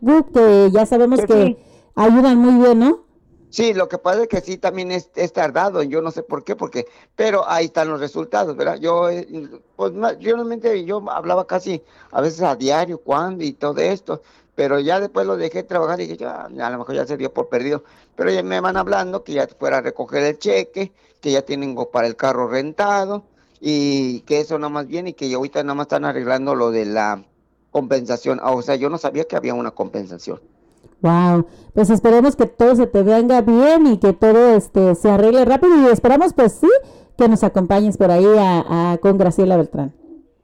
Group, que ya sabemos Que que sí. ayudan muy bien, ¿no? Sí, lo que pasa es que sí también es, es tardado, yo no sé por qué, porque, pero ahí están los resultados, ¿verdad? Yo, eh, pues, yo realmente yo hablaba casi a veces a diario, cuándo y todo esto, pero ya después lo dejé trabajar y dije, ya, a lo mejor ya se dio por perdido, pero ya me van hablando que ya fuera a recoger el cheque, que ya tienen para el carro rentado y que eso nada más viene y que ahorita nada más están arreglando lo de la compensación, o sea, yo no sabía que había una compensación. Wow, pues esperemos que todo se te venga bien y que todo este se arregle rápido y esperamos pues sí que nos acompañes por ahí a, a- con Graciela Beltrán.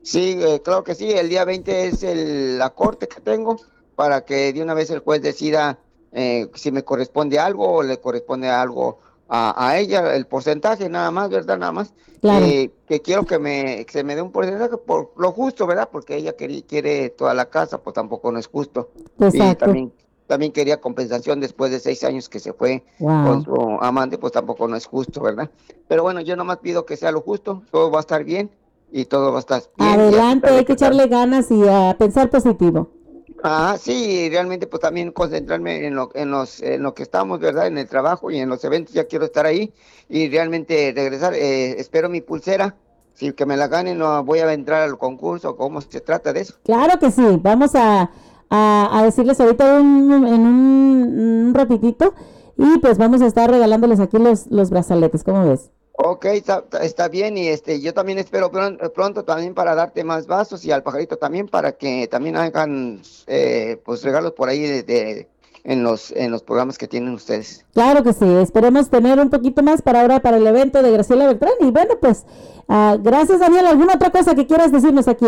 Sí, eh, claro que sí. El día 20 es el- la corte que tengo para que de una vez el juez decida eh, si me corresponde algo o le corresponde algo a, a ella, el porcentaje nada más, ¿verdad? Nada más. Claro. Eh, que quiero que, me, que se me dé un porcentaje por lo justo, ¿verdad? Porque ella querí- quiere toda la casa, pues tampoco no es justo. Y Exacto. también, también quería compensación después de seis años que se fue Wow. con su amante, pues tampoco no es justo, ¿verdad? Pero bueno, yo nomás pido que sea lo justo, todo va a estar bien y todo va a estar bien. Adelante, hay que echarle ganas y a pensar positivo. Ah, sí, realmente pues también concentrarme en lo, en los, en lo que estamos, ¿verdad? En el trabajo y en los eventos, ya quiero estar ahí y realmente regresar. Eh, espero mi pulsera, si que me la gane no voy a entrar al concurso, ¿cómo se trata de eso? Claro que sí, vamos a, a, a decirles ahorita un- en un, un ratitito y pues vamos a estar regalándoles aquí los, los brazaletes, ¿cómo ves? Ok, está, está bien y este, yo también espero pron- pronto también para darte más vasos y al pajarito también para que también hagan eh, pues regalos por ahí de, de- en los en los programas que tienen ustedes. Claro que sí, esperemos tener un poquito más para ahora para el evento de Graciela Beltrán y bueno pues ah, gracias Daniel, ¿alguna otra cosa que quieras decirnos aquí?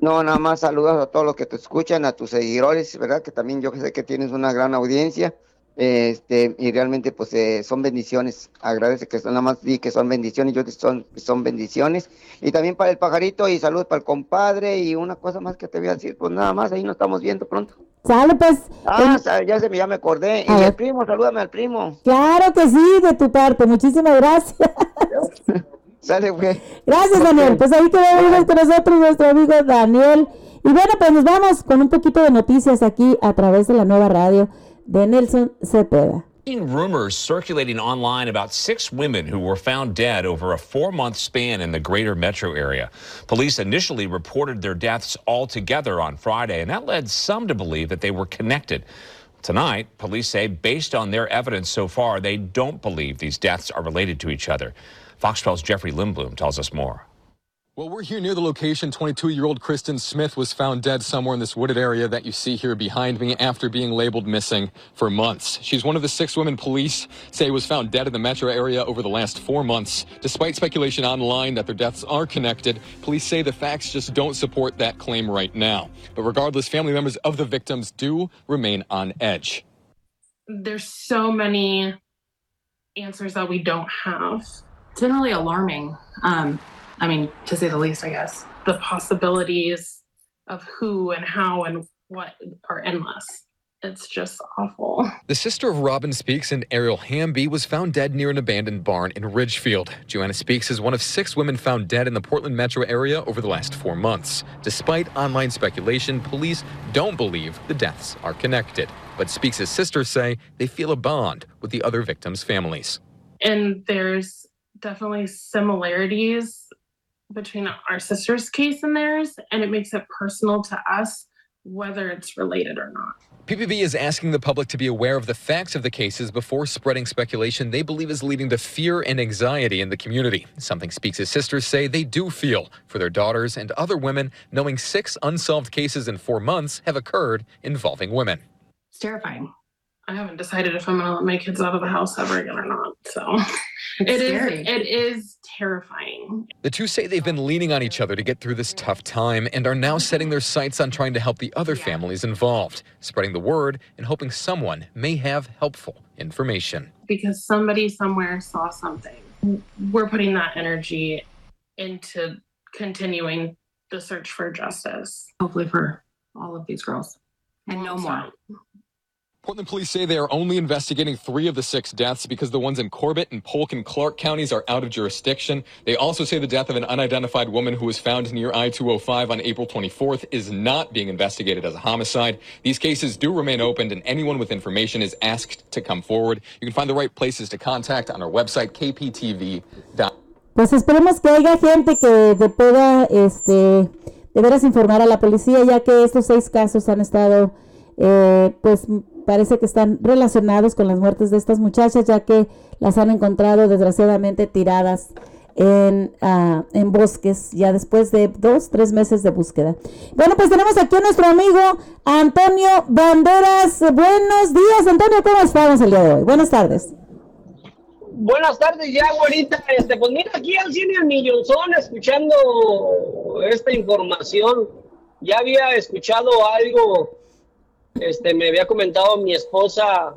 No, nada más saludos a todos los que te escuchan, a tus seguidores, ¿verdad? Que también yo sé que tienes una gran audiencia. Este, y realmente pues eh, son bendiciones. Agradece que son nada más di que son bendiciones, yo son, son bendiciones. Y también para el pajarito y saludos para el compadre y una cosa más que te voy a decir, pues nada más, ahí nos estamos viendo pronto. Sale pues, Ah, ya se me, ya me acordé. Y el primo, salúdame al primo. claro que sí, de tu parte, muchísimas gracias. <laughs> Sale, güey. Gracias, Daniel. Pues ahí quedamos con nosotros nuestro amigo Daniel. Y bueno, pues nos vamos con un poquito de noticias aquí a través de la nueva radio de Nelson Cepeda. Seen rumors circulating online about six women who were found dead over a four month span in the greater metro area. Police initially reported their deaths all together on Friday, and that led some to believe that they were connected. Tonight, police say, based on their evidence so far, they don't believe these deaths are related to each other. Fox 12's Jeffrey Lindblom tells us more. Well, we're here near the location. 22 year old Kristen Smith was found dead somewhere in this wooded area that you see here behind me after being labeled missing for months. She's one of the six women police say was found dead in the metro area over the last four months. Despite speculation online that their deaths are connected, police say the facts just don't support that claim right now. But regardless, family members of the victims do remain on edge. there's so many answers that we don't have. It's been really alarming. Um, I mean, to say the least, I guess. The possibilities of who and how and what are endless. It's just awful. The sister of Robin Speaks and Ariel Hamby was found dead near an abandoned barn in Ridgefield. Joanna Speaks is one of six women found dead in the Portland metro area over the last four months. Despite online speculation, police don't believe the deaths are connected. But Speaks' sisters say they feel a bond with the other victims' families. And there's definitely similarities between our sister's case and theirs, and it makes it personal to us whether it's related or not. PPB is asking the public to be aware of the facts of the cases before spreading speculation they believe is leading to fear and anxiety in the community. Something Speaks' as sisters say they do feel for their daughters and other women, knowing six unsolved cases in four months have occurred involving women. It's terrifying. I haven't decided if I'm gonna let my kids out of the house ever again or not. So <laughs> it's it is, it is terrifying. The two say they've been leaning on each other to get through this tough time and are now setting their sights on trying to help the other families involved, spreading the word and hoping someone may have helpful information. because somebody somewhere saw something. We're putting that energy into continuing the search for justice. Hopefully for all of these girls. And no more. Portland police say they are only investigating three of the six deaths because the ones in Corbett and Polk and Clark counties are out of jurisdiction. They also say the death of an unidentified woman who was found near I 205 on April 24th is not being investigated as a homicide. These cases do remain open, and anyone with information is asked to come forward. You can find the right places to contact on our website, kptv.com. Pues esperemos que haya gente que te pueda, este, de veras informar a la policía, ya que estos seis casos han estado, eh, pues parece que están relacionados con las muertes de estas muchachas, ya que las han encontrado desgraciadamente tiradas en, ah, en bosques, ya después de dos, tres meses de búsqueda. Bueno, pues tenemos aquí a nuestro amigo Antonio Banderas. Buenos días, Antonio, ¿cómo estamos el día de hoy? Buenas tardes. Buenas tardes, ya, ahorita, este, pues mira, aquí al cine en Millonzón, escuchando esta información, ya había escuchado algo, este, me había comentado mi esposa,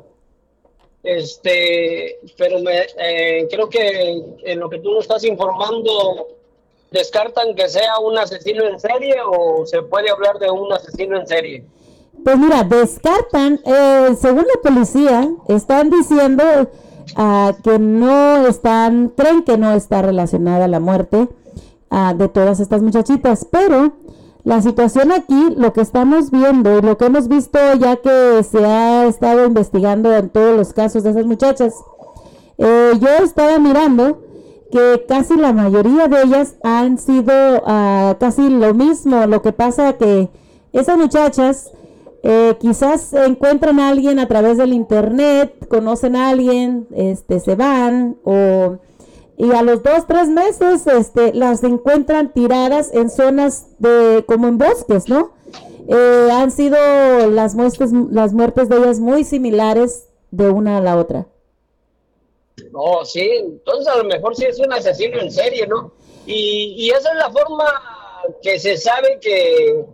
este, pero me, eh, creo que en lo que tú nos estás informando, descartan que sea un asesino en serie o se puede hablar de un asesino en serie. Pues mira, descartan, eh, según la policía, están diciendo ah, que no están, creen que no está relacionada la muerte ah, de todas estas muchachitas, pero la situación aquí, lo que estamos viendo y lo que hemos visto ya que se ha estado investigando en todos los casos de esas muchachas, eh, yo estaba mirando que casi la mayoría de ellas han sido ah, casi lo mismo. Lo que pasa que esas muchachas eh, quizás encuentran a alguien a través del internet, conocen a alguien, este, se van o y a los dos tres meses este, las encuentran tiradas en zonas de como en bosques, ¿no? Eh, han sido las muertes las muertes de ellas muy similares de una a la otra. No, sí, entonces a lo mejor sí es un asesino en serie, ¿no? Y, y esa es la forma que se sabe que,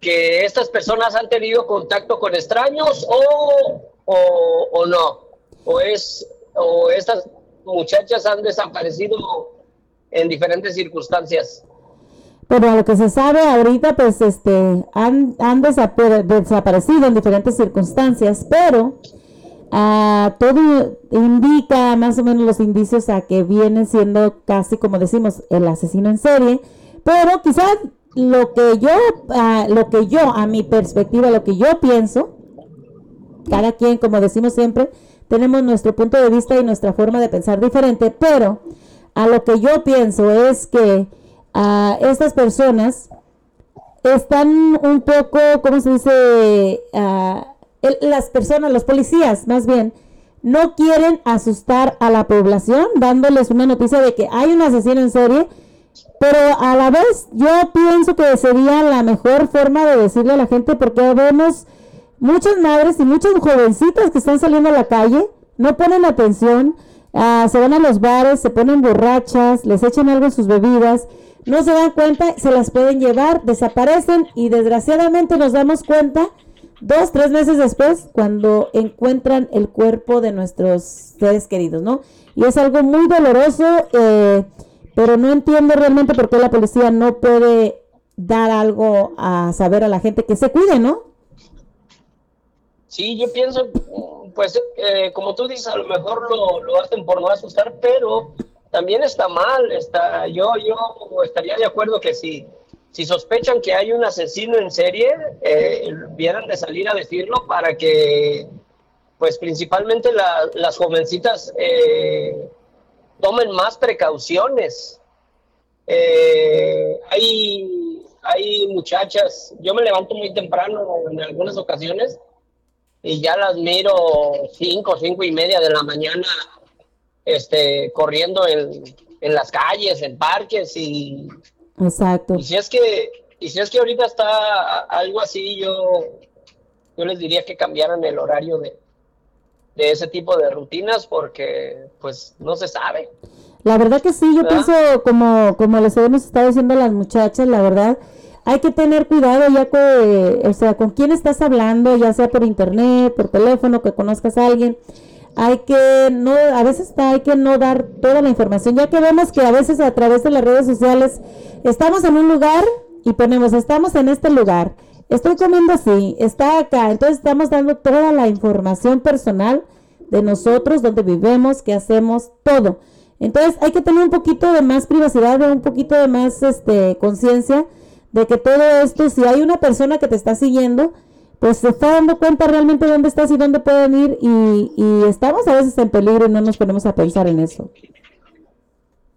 que estas personas han tenido contacto con extraños o, o, o no. O es, o estas muchachas han desaparecido en diferentes circunstancias. Pero a lo que se sabe ahorita, pues este, han, han desapare- desaparecido en diferentes circunstancias, pero ah, todo indica más o menos los indicios a que viene siendo casi como decimos el asesino en serie, pero quizás lo que yo, ah, lo que yo, a mi perspectiva, lo que yo pienso, cada quien, como decimos siempre, tenemos nuestro punto de vista y nuestra forma de pensar diferente, pero a lo que yo pienso es que ah, estas personas están un poco, ¿cómo se dice? Ah, el- las personas, los policías más bien, no quieren asustar a la población dándoles una noticia de que hay un asesino en serie, pero a la vez yo pienso que sería la mejor forma de decirle a la gente porque vemos muchas madres y muchas jovencitas que están saliendo a la calle, no ponen atención, ah, se van a los bares, se ponen borrachas, les echan algo en sus bebidas, no se dan cuenta, se las pueden llevar, desaparecen y desgraciadamente nos damos cuenta dos, tres meses después cuando encuentran el cuerpo de nuestros seres queridos, ¿no? Y es algo muy doloroso, eh, pero no entiendo realmente por qué la policía no puede dar algo a saber a la gente que se cuide, ¿no? Sí, yo pienso, pues, eh, como tú dices, a lo mejor lo, lo hacen por no asustar, pero también está mal. Está, yo, yo estaría de acuerdo que si, si sospechan que hay un asesino en serie, eh, vieran de salir a decirlo para que, pues, principalmente la- las jovencitas eh, tomen más precauciones. Eh, hay, hay muchachas, yo me levanto muy temprano en algunas ocasiones y ya las miro cinco, cinco y media de la mañana este, corriendo en, en las calles, en parques y, Exacto. y si es que y si es que ahorita está algo así, yo, yo les diría que cambiaran el horario de, de ese tipo de rutinas porque pues no se sabe. La verdad que sí, yo ¿Verdad? pienso como, como les hemos estado diciendo a las muchachas, la verdad, hay que tener cuidado ya con, o sea, con quién estás hablando, ya sea por internet, por teléfono, que conozcas a alguien. Hay que no, a veces hay que no dar toda la información, ya que vemos que a veces a través de las redes sociales estamos en un lugar y ponemos, estamos en este lugar, estoy comiendo así, está acá, entonces estamos dando toda la información personal de nosotros, donde vivimos, qué hacemos, todo. Entonces hay que tener un poquito de más privacidad, un poquito de más este conciencia de que todo esto, si hay una persona que te está siguiendo, pues se está dando cuenta realmente dónde estás y dónde pueden ir y, y estamos a veces en peligro y no nos ponemos a pensar en eso.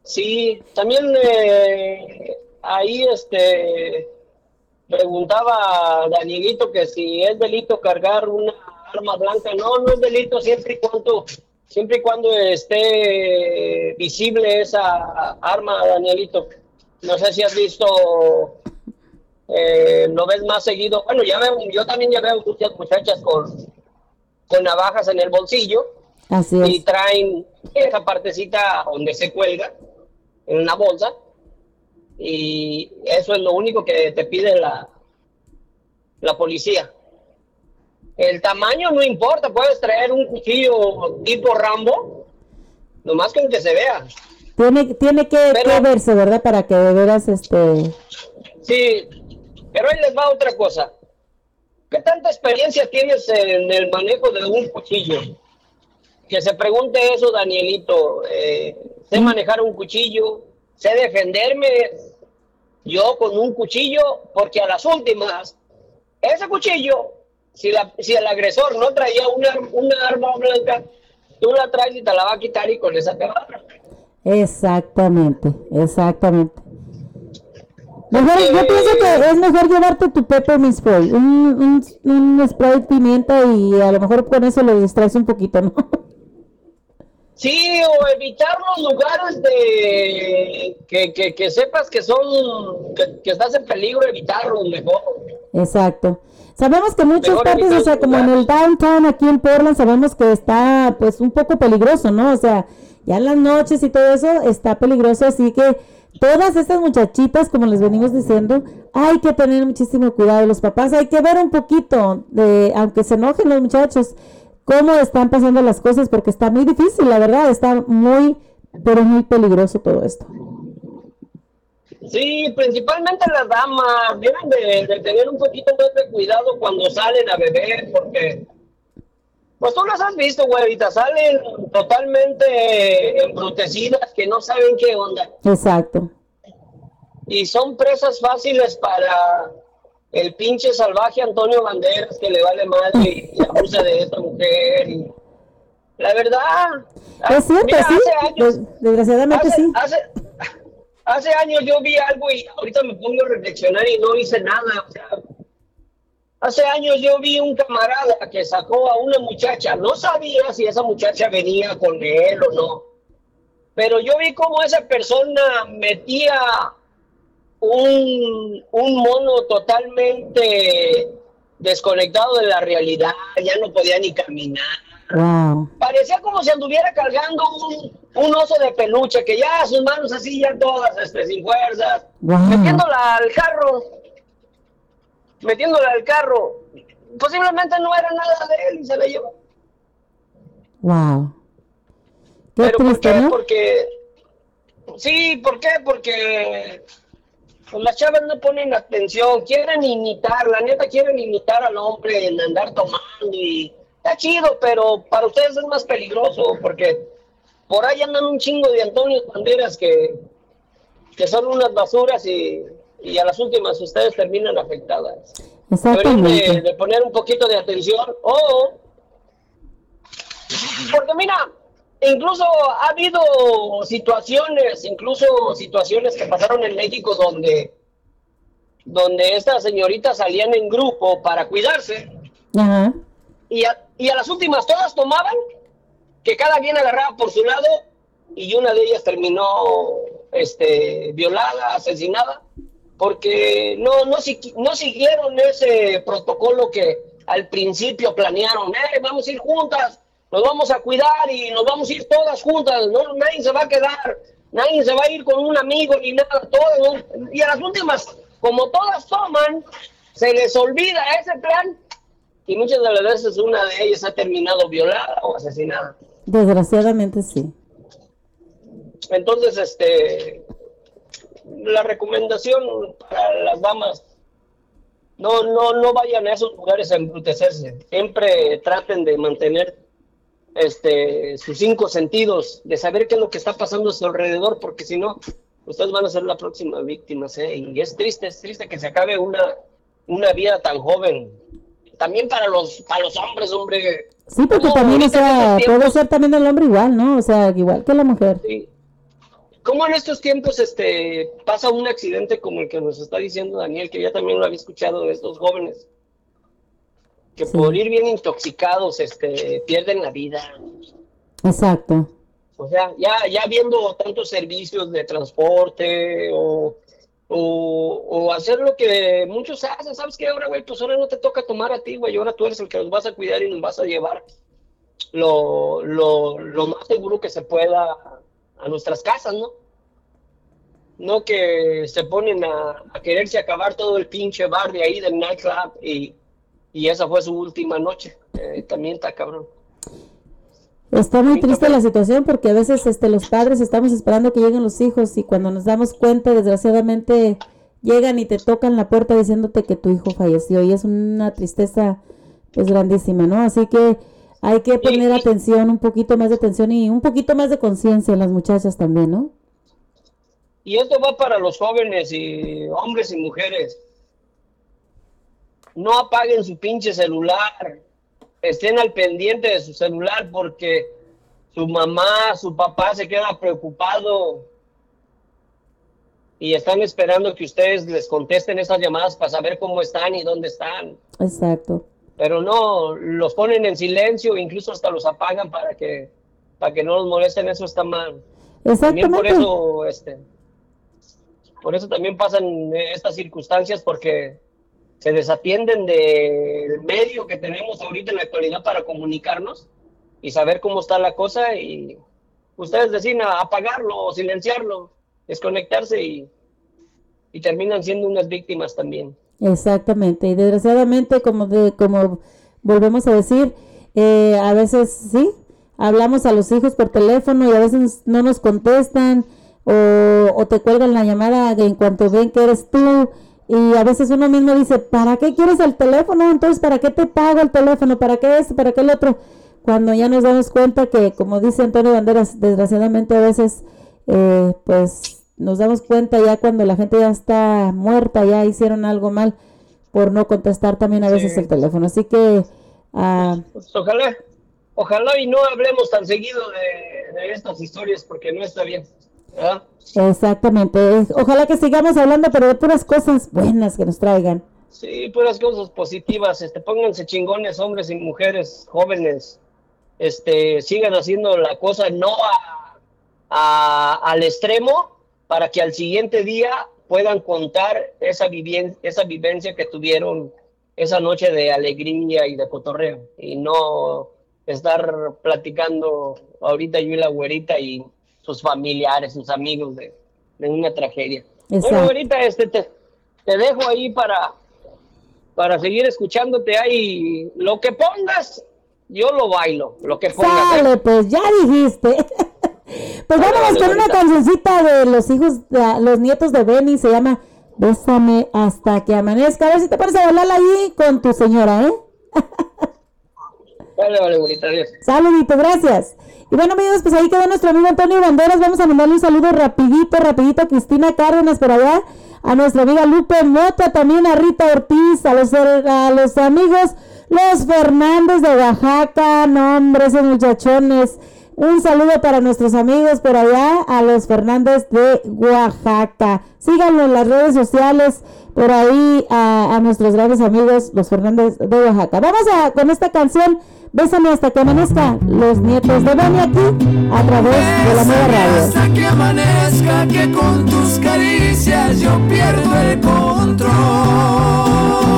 Sí, también eh, ahí este preguntaba Danielito que si es delito cargar una arma blanca. No, no es delito siempre y cuando siempre y cuando esté visible esa arma, Danielito. No sé si has visto, eh, lo ves más seguido. Bueno, ya veo, yo también ya veo muchas muchachas con, con navajas en el bolsillo Así y es. traen esa partecita donde se cuelga en una bolsa y eso es lo único que te pide la, la policía. El tamaño no importa, puedes traer un cuchillo tipo Rambo, nomás con que se vea. Tiene, tiene que, que verse, ¿verdad? Para que de veras, este... Sí, pero ahí les va otra cosa. ¿Qué tanta experiencia tienes en el manejo de un cuchillo? Que se pregunte eso, Danielito. Eh, sé manejar un cuchillo, sé defenderme yo con un cuchillo, porque a las últimas, ese cuchillo, si, la, si el agresor no traía una, una arma blanca, tú la traes y te la va a quitar y con esa te va a. Exactamente, exactamente. Mejor, yo pienso que es mejor llevarte tu peppermint spray, un, un, un spray de pimienta y a lo mejor con eso lo distraes un poquito, ¿no? Sí, o evitar los lugares de que, que, que sepas que son, que, que estás en peligro, evitarlos mejor. Exacto. Sabemos que muchas Mejor partes, o sea, como en el downtown aquí en Portland, sabemos que está pues un poco peligroso, ¿no? O sea, ya en las noches y todo eso está peligroso, así que todas estas muchachitas, como les venimos diciendo, hay que tener muchísimo cuidado. Los papás hay que ver un poquito, de, aunque se enojen los muchachos, cómo están pasando las cosas, porque está muy difícil, la verdad, está muy, pero muy peligroso todo esto. Sí, principalmente las damas deben de, de tener un poquito más de cuidado cuando salen a beber, porque pues tú las has visto, güerita, salen totalmente embrutecidas, que no saben qué onda, Exacto. y son presas fáciles para el pinche salvaje Antonio Banderas que le vale madre y abusa de esta mujer. y- La verdad. Es cierto, mira, sí, hace años- des- desgraciadamente hace, sí. Hace, hace años yo vi algo y ahorita me pongo a reflexionar y no hice nada. O sea, hace años yo vi un camarada que sacó a una muchacha. No sabía si esa muchacha venía con él o no. Pero yo vi cómo esa persona metía un, un mono totalmente desconectado de la realidad. Ya no podía ni caminar. Wow. Parecía como si anduviera cargando un, un oso de peluche, que ya sus manos así, ya todas este, sin fuerzas, Wow. metiéndola al carro, metiéndola al carro. Posiblemente no era nada de él y se la llevó. Wow. Qué ¿Pero por triste, qué? ¿no? Porque, sí, ¿por qué? Porque pues, las chavas no ponen atención, quieren imitar, la neta quieren imitar al hombre en andar tomando y está chido, pero para ustedes es más peligroso porque por ahí andan un chingo de Antonio Banderas que, que son unas basuras y, y a las últimas ustedes terminan afectadas. De, de poner un poquito de atención o porque mira, incluso ha habido situaciones, incluso situaciones que pasaron en México donde, donde estas señoritas salían en grupo para cuidarse Ajá. y a, y a las últimas todas tomaban, que cada quien agarraba por su lado y una de ellas terminó este, violada, asesinada, porque no, no, no siguieron ese protocolo que al principio planearon, "Eh, vamos a ir juntas, nos vamos a cuidar y nos vamos a ir todas juntas, no, nadie se va a quedar, nadie se va a ir con un amigo ni nada, todo, ¿no? y a las últimas, como todas toman, se les olvida ese plan y muchas de las veces una de ellas ha terminado violada o asesinada. Desgraciadamente sí. Entonces, este, la recomendación para las damas, no, no, no vayan a esos lugares a embrutecerse. Siempre traten de mantener este, sus cinco sentidos, de saber qué es lo que está pasando a su alrededor, porque si no, ustedes van a ser la próxima víctima. ¿eh? Y es triste, es triste que se acabe una, una vida tan joven. También para los, para los hombres, hombre. Sí, porque No, también, o sea, puede ser también el hombre igual, ¿no? O sea, igual que la mujer. ¿Cómo en estos tiempos este, pasa un accidente como el que nos está diciendo Daniel, que ya también lo había escuchado de estos jóvenes, que por ir bien intoxicados este, pierden la vida? Exacto. O sea, ya, ya viendo tantos servicios de transporte o, o, o hacer lo que muchos hacen, ¿sabes qué? Ahora, güey, pues ahora no te toca tomar a ti, güey, ahora tú eres el que nos vas a cuidar y nos vas a llevar lo, lo, lo más seguro que se pueda a nuestras casas, ¿no? No que se ponen a, a quererse acabar todo el pinche bar de ahí del nightclub y, y esa fue su última noche. Eh, también está cabrón. Está muy triste la situación porque a veces este, los padres estamos esperando que lleguen los hijos y cuando nos damos cuenta, desgraciadamente, llegan y te tocan la puerta diciéndote que tu hijo falleció y es una tristeza pues grandísima, ¿no? Así que hay que poner atención, un poquito más de atención y un poquito más de conciencia en las muchachas también, ¿no? Y esto va para los jóvenes y hombres y mujeres. No apaguen su pinche celular. Estén al pendiente de su celular porque su mamá, su papá se queda preocupado y están esperando que ustedes les contesten esas llamadas para saber cómo están y dónde están. Exacto. Pero no, los ponen en silencio, incluso hasta los apagan para que para que no los molesten, eso está mal. También por Exactamente. eso, este, por eso también pasan eh, estas circunstancias porque se desatienden del medio que tenemos ahorita en la actualidad para comunicarnos y saber cómo está la cosa y ustedes deciden apagarlo o silenciarlo, desconectarse y, y terminan siendo unas víctimas también. Exactamente, y desgraciadamente, como de, como volvemos a decir, eh, a veces sí, hablamos a los hijos por teléfono y a veces no nos contestan o, o te cuelgan la llamada en cuanto ven que eres tú y a veces uno mismo dice, ¿para qué quieres el teléfono? Entonces, ¿para qué te pago el teléfono? ¿Para qué esto? ¿Para qué el otro? Cuando ya nos damos cuenta que, como dice Antonio Banderas, desgraciadamente a veces, eh, pues nos damos cuenta ya cuando la gente ya está muerta, ya hicieron algo mal por no contestar también a veces el teléfono. Así que, ah, Pues ojalá, ojalá y no hablemos tan seguido de, de estas historias porque no está bien. ¿Verdad? exactamente. Ojalá que sigamos hablando, pero de puras cosas buenas que nos traigan. Sí, puras cosas positivas, este, pónganse chingones, hombres y mujeres, jóvenes, este, sigan haciendo la cosa no a- al extremo para que al siguiente día puedan contar esa, esa vivencia que tuvieron esa noche de alegría y de cotorreo y no estar platicando ahorita yo y la güerita y sus familiares, sus amigos de, de una tragedia. Bueno, Exacto. güerita, este, te, te dejo ahí para, para seguir escuchándote ahí. Lo que pongas, yo lo bailo. Lo que pongas. Sale, pues ya dijiste. <laughs> pues vámonos con una cancioncita de los hijos, de, los nietos de Benny, se llama Bésame hasta que amanezca. A ver si te pones a bailar ahí con tu señora, ¿eh? <laughs> Vale, vale, bonita, adiós. Saludito, gracias. Y bueno, amigos, pues ahí quedó nuestro amigo Antonio Banderas. Vamos a mandarle un saludo rapidito, rapidito a Cristina Cárdenas por allá, a nuestra amiga Lupe Mota, también a Rita Ortiz, a los, a los amigos, los Fernández de Oaxaca, no hombre, esos muchachones. Un saludo para nuestros amigos por allá, a los Fernández de Oaxaca. Síganlo en las redes sociales, por ahí a nuestros grandes amigos, los Fernández de Oaxaca. Vamos a con esta canción, Bésame hasta que amanezca, los nietos de Beni aquí, a través de la nueva radio. Hasta que amanezca, que con tus caricias yo pierdo el control.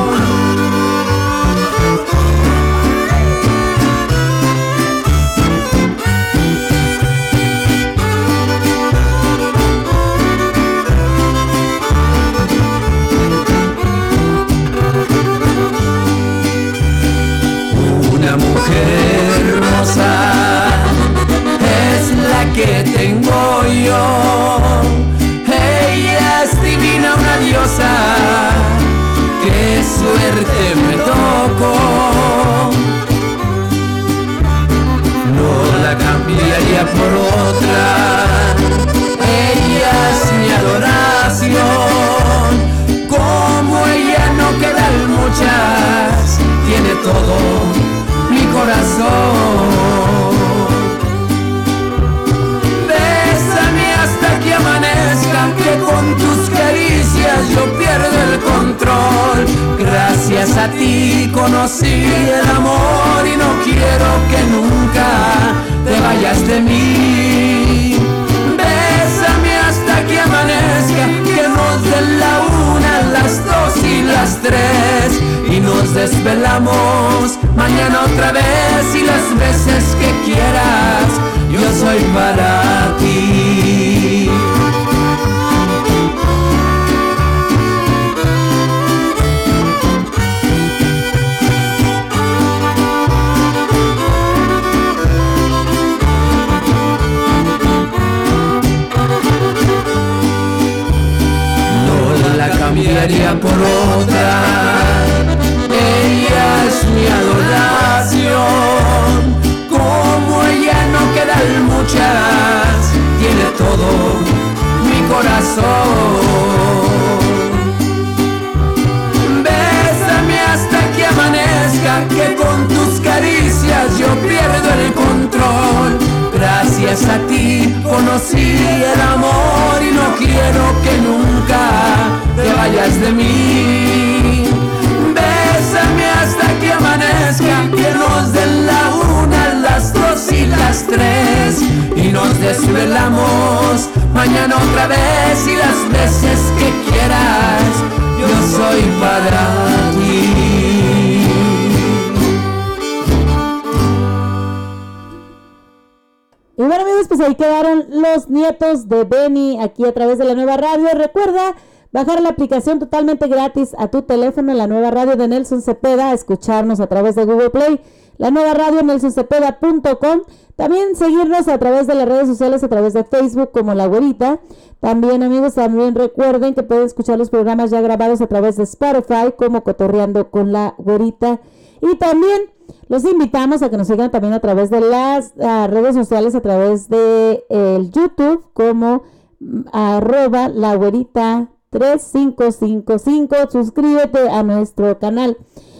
Bajar la aplicación totalmente gratis a tu teléfono, la nueva radio de Nelson Cepeda, escucharnos a través de Google Play, la nueva radio nelsoncepeda.com. También seguirnos a través de las redes sociales, a través de Facebook como La Güerita. También amigos, también recuerden que pueden escuchar los programas ya grabados a través de Spotify como Cotorreando con La Güerita. Y también los invitamos a que nos sigan también a través de las ah, redes sociales, a través de el YouTube como mm, arroba la güerita 3555. Suscríbete a nuestro canal.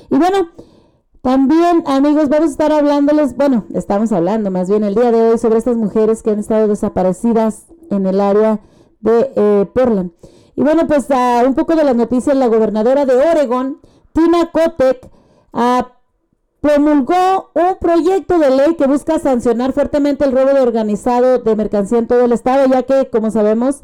Y bueno, también amigos, vamos a estar hablándoles, bueno, estamos hablando más bien el día de hoy sobre estas mujeres que han estado desaparecidas en el área de eh, Portland. Y bueno, pues ah, un poco de las noticias, la gobernadora de Oregon, Tina Kotek, ah, promulgó un proyecto de ley que busca sancionar fuertemente el robo de organizado de mercancía en todo el estado, ya que, como sabemos,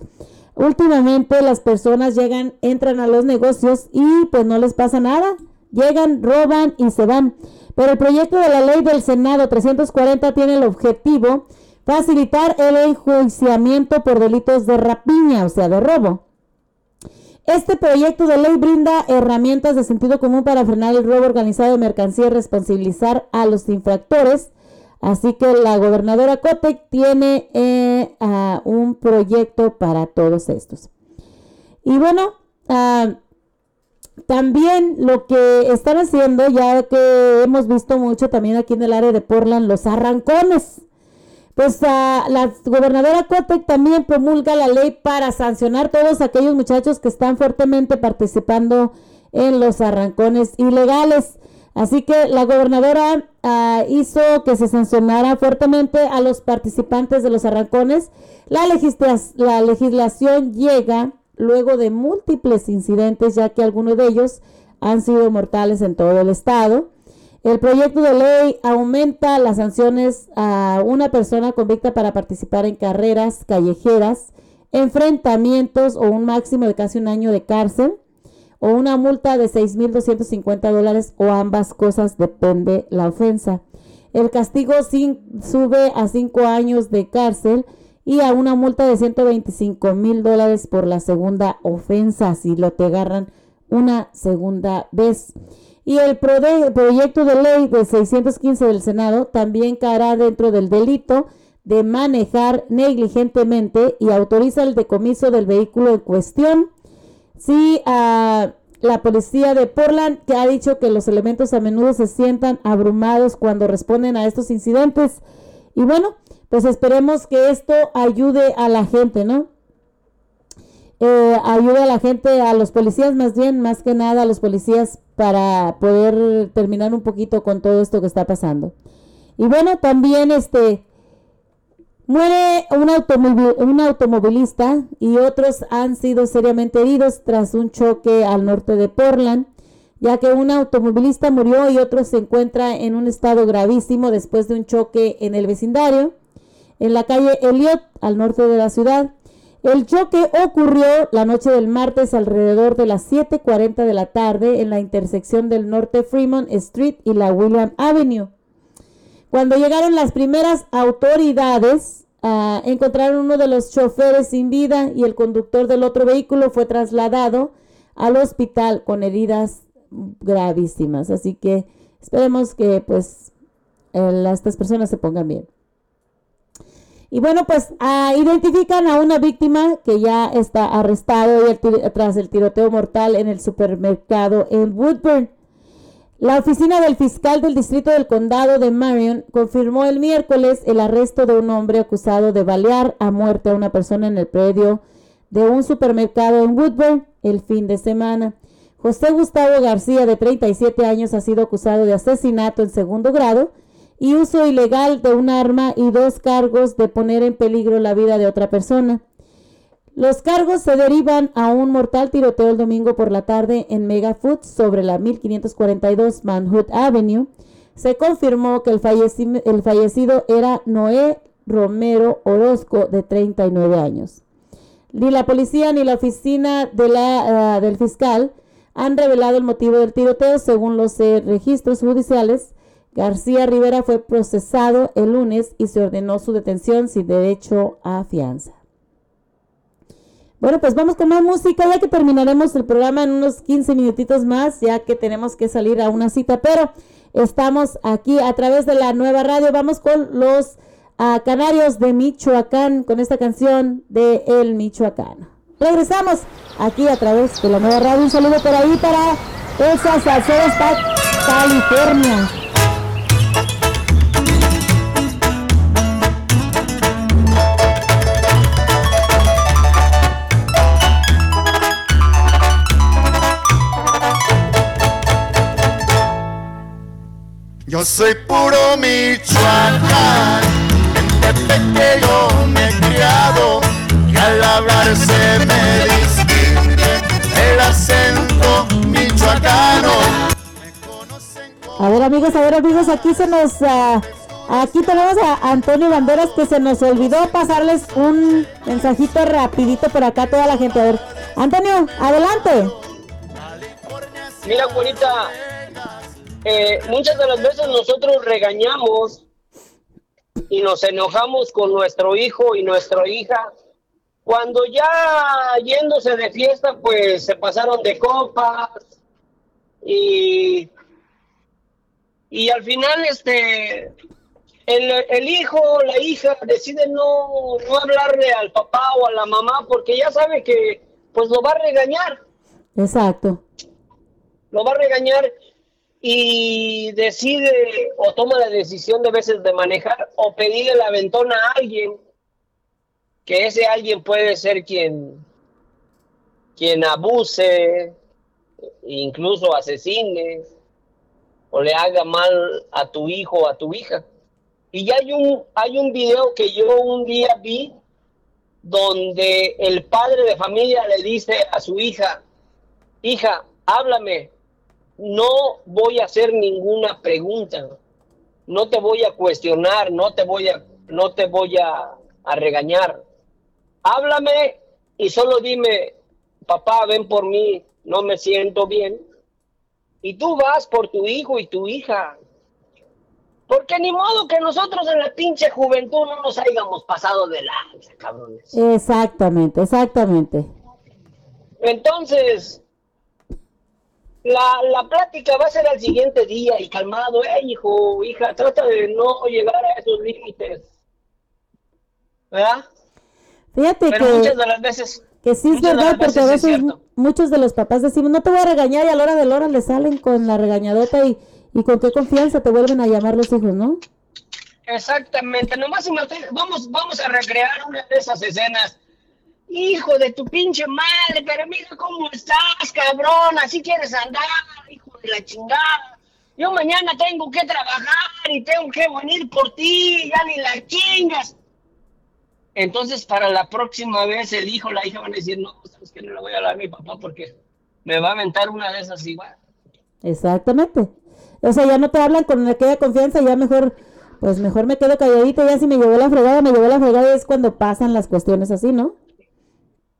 últimamente las personas llegan, entran a los negocios y pues no les pasa nada. Llegan, roban y se van. Pero el proyecto de la ley del Senado 340 tiene el objetivo facilitar el enjuiciamiento por delitos de rapiña, o sea, de robo. Este proyecto de ley brinda herramientas de sentido común para frenar el robo organizado de mercancía y responsabilizar a los infractores. Así que la gobernadora Cotec tiene eh, un proyecto para todos estos. Y bueno, uh, también lo que están haciendo, ya que hemos visto mucho también aquí en el área de Portland, los arrancones. Pues uh, la gobernadora Cotec también promulga la ley para sancionar todos aquellos muchachos que están fuertemente participando en los arrancones ilegales. Así que la gobernadora ah, hizo que se sancionara fuertemente a los participantes de los arrancones. La, la legislación llega luego de múltiples incidentes, ya que algunos de ellos han sido mortales en todo el estado. El proyecto de ley aumenta las sanciones a una persona convicta para participar en carreras callejeras, enfrentamientos o un máximo de casi un año de cárcel o una multa de 6.250 dólares o ambas cosas, depende la ofensa. El castigo sube a 5 años de cárcel y a una multa de 125 mil dólares por la segunda ofensa si lo te agarran una segunda vez. Y el proyecto de ley de 615 del Senado también caerá dentro del delito de manejar negligentemente y autoriza el decomiso del vehículo en cuestión Sí, a la policía de Portland que ha dicho que los elementos a menudo se sientan abrumados cuando responden a estos incidentes. Y bueno, pues esperemos que esto ayude a la gente, ¿no? Eh, ayude a la gente, a los policías más bien, más que nada a los policías para poder terminar un poquito con todo esto que está pasando. Y bueno, también este, Muere un, un, automovilista y otros han sido seriamente heridos tras un choque al norte de Portland, ya que un automovilista murió y otro se encuentra en un estado gravísimo después de un choque en el vecindario, en la calle Elliot, al norte de la ciudad. El choque ocurrió la noche del martes alrededor de las 7.40 de la tarde en la intersección del norte Fremont Street y la William Avenue. Cuando llegaron las primeras autoridades, uh, encontraron uno de los choferes sin vida y el conductor del otro vehículo fue trasladado al hospital con heridas gravísimas. Así que esperemos que pues estas personas se pongan bien. Y bueno, pues uh, identifican a una víctima que ya está arrestado tras el tiroteo mortal en el supermercado en Woodburn. La oficina del fiscal del distrito del condado de Marion confirmó el miércoles el arresto de un hombre acusado de balear a muerte a una persona en el predio de un supermercado en Woodburn el fin de semana. José Gustavo García, de 37 años, ha sido acusado de asesinato en segundo grado y uso ilegal de un arma y dos cargos de poner en peligro la vida de otra persona. Los cargos se derivan a un mortal tiroteo el domingo por la tarde en Mega Foods sobre la 1542 Manhood Avenue. Se confirmó que el, fallecido era Noé Romero Orozco, de 39 años. Ni la policía ni la oficina ah, del fiscal han revelado el motivo del tiroteo. Según los eh, registros judiciales, García Rivera fue procesado el lunes y se ordenó su detención sin derecho a fianza. Bueno, pues vamos con más música, ya que terminaremos el programa en unos 15 minutitos más, ya que tenemos que salir a una cita, pero estamos aquí a través de la nueva radio. Vamos con los uh, canarios de Michoacán, con esta canción de El Michoacán. Regresamos aquí a través de la nueva radio. Un saludo por ahí para esas salseras California. Yo soy puro Michoacán, desde pequeño me he criado y al hablar se me distingue el acento michoacano. A ver amigos, a ver amigos, aquí se nos... Uh, aquí tenemos a Antonio Banderas que se nos olvidó pasarles un mensajito rapidito por acá a toda la gente. A ver, Antonio, adelante. Mira, Juanita, eh, muchas de las veces nosotros regañamos y nos enojamos con nuestro hijo y nuestra hija. Cuando ya yéndose de fiesta, pues se pasaron de copas y, y al final este el, el, hijo, la hija decide no, no hablarle al papá o a la mamá porque ya sabe que pues lo va a regañar. Exacto. Lo va a regañar y decide o toma la decisión de veces de manejar o pedirle la ventona a alguien, que ese alguien puede ser quien, quien abuse, incluso asesine. o le haga mal a tu hijo o a tu hija. Y ya hay un, hay un video que yo un día vi donde el padre de familia le dice a su hija, hija, háblame, no voy a hacer ninguna pregunta, no te voy a cuestionar, no te voy a, no te voy a, a regañar. Háblame y solo dime, papá, ven por mí, no me siento bien. Y tú vas por tu hijo y tu hija. Porque ni modo que nosotros en la pinche juventud no nos hayamos pasado de lanza, cabrones. Exactamente, exactamente. Entonces, la, la plática va a ser al siguiente día y calmado, eh, hijo, hija, trata de no llegar a esos límites. ¿Verdad? Fíjate Pero que, muchas de las veces, que sí es verdad, porque a veces muchos de los papás decimos, no te voy a regañar y a la hora de la hora le salen con la regañadota y, y con qué confianza te vuelven a llamar los hijos, ¿no? Exactamente, nomás imagínate, vamos, vamos a recrear una de esas escenas. Hijo de tu pinche madre, pero mira cómo estás, cabrón, así quieres andar, hijo de la chingada. Yo mañana tengo que trabajar y tengo que venir por ti, ya ni la chingas. Entonces, para la próxima vez, el hijo la hija van a decir, no, sabes que no le voy a hablar a mi papá porque me va a aventar una de esas igual. Exactamente. O sea, ya no te hablan con aquella confianza, ya mejor, pues mejor me quedo calladito, ya si me llevó la fregada, me llevó la fregada, es cuando pasan las cuestiones así, ¿no?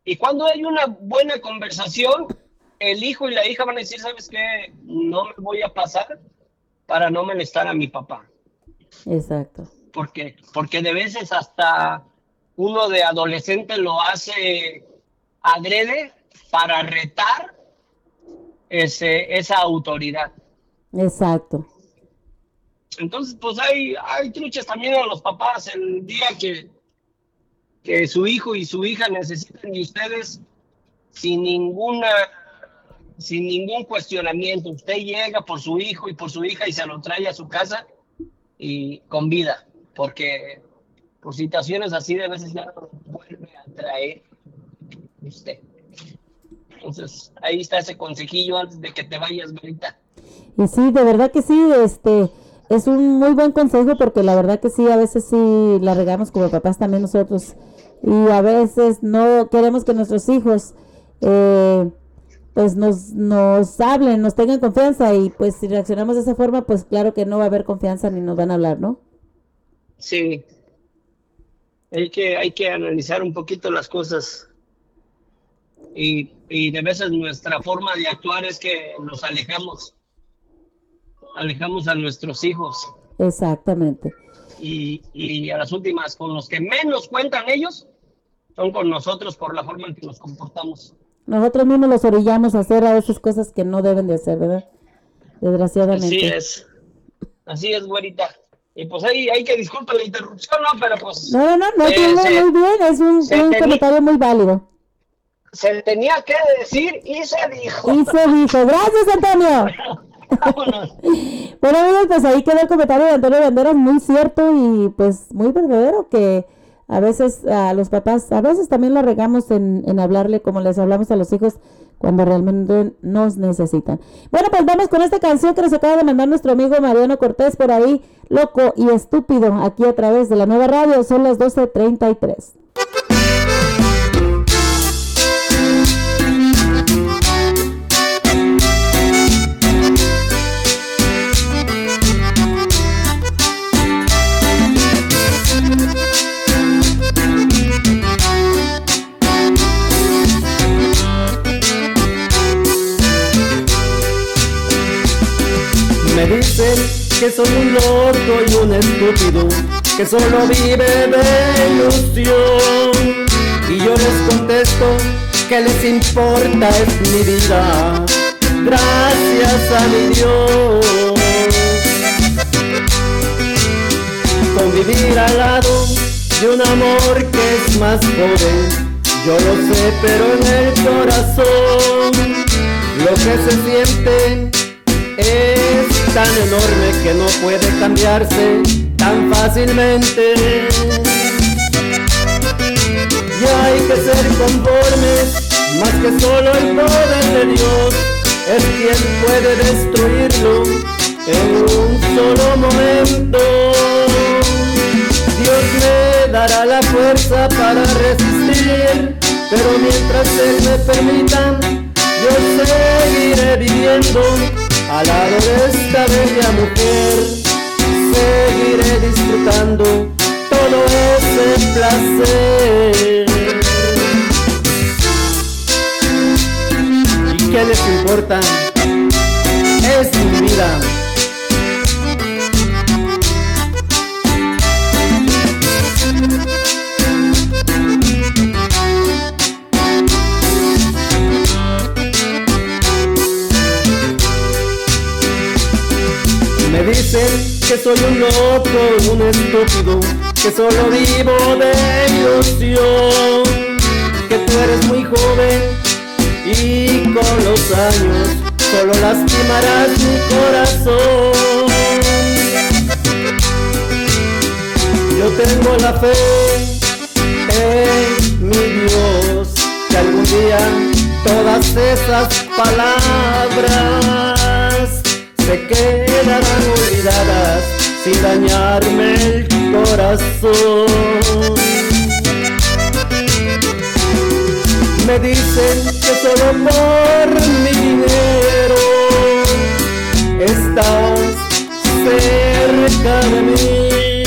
Y cuando hay una buena conversación, el hijo y la hija van a decir, ¿sabes qué? No me voy a pasar para no molestar a mi papá. Exacto. Porque, porque de veces hasta uno de adolescente lo hace adrede para retar ese, esa autoridad. Exacto. Entonces, pues hay, hay truchas también a los papás el día que, que su hijo y su hija necesitan de ustedes sin ninguna sin ningún cuestionamiento. Usted llega por su hijo y por su hija y se lo trae a su casa y con vida, porque por situaciones así de veces ya lo vuelve a traer usted. Entonces, ahí está ese consejillo antes de que te vayas, Verita. Y sí, de verdad que sí, este, es un muy buen consejo porque la verdad que sí, a veces sí la regamos como papás también nosotros y a veces no queremos que nuestros hijos eh, pues nos, nos hablen, nos tengan confianza y pues si reaccionamos de esa forma, pues claro que no va a haber confianza ni nos van a hablar, ¿no? Sí. Hay que, hay que analizar un poquito las cosas. Y, y de veces nuestra forma de actuar es que nos alejamos. Alejamos a nuestros hijos. Exactamente. Y, y a las últimas, con los que menos cuentan ellos, son con nosotros por la forma en que nos comportamos. Nosotros mismos los orillamos a hacer a veces cosas que no deben de hacer, ¿verdad? Desgraciadamente. Así es. Así es, güerita. Y pues ahí hay que disculpa la interrupción, ¿no? Pero pues... No, no, no, no, eh, tiene se- muy bien, es un, un comentario muy válido. se tenía que decir y se dijo. Y se dijo, gracias Antonio. <laughs> bueno amigos, pues ahí quedó el comentario de Antonio Banderas, muy cierto y pues muy verdadero que a veces a los papás, a veces también la regamos en, en hablarle como les hablamos a los hijos cuando realmente nos necesitan. Bueno, pues vamos con esta canción que nos acaba de mandar nuestro amigo Mariano Cortés por ahí, loco y estúpido, aquí a través de la nueva radio, son las 12.33. Me dicen que soy un loco y un estúpido, que solo vive de ilusión. Y yo les contesto que les importa es mi vida, gracias a mi Dios. Convivir al lado de un amor que es más joven, yo lo sé, pero en el corazón lo que se siente es tan enorme que no puede cambiarse tan fácilmente. Y hay que ser conformes, más que solo el poder de Dios es quien puede destruirlo en un solo momento. Dios me dará la fuerza para resistir, pero mientras Él me permita, yo seguiré viviendo al lado de esta bella mujer. Seguiré disfrutando todo ese placer. ¿Y qué les importa? Es mi vida. Dicen que soy un loco, un estúpido, que solo vivo de ilusión, que tú eres muy joven y con los años solo lastimarás mi corazón. Yo tengo la fe en mi Dios, que algún día todas esas palabras se quedarán olvidadas sin dañarme el corazón. Me dicen que solo por mi dinero estás cerca de mí.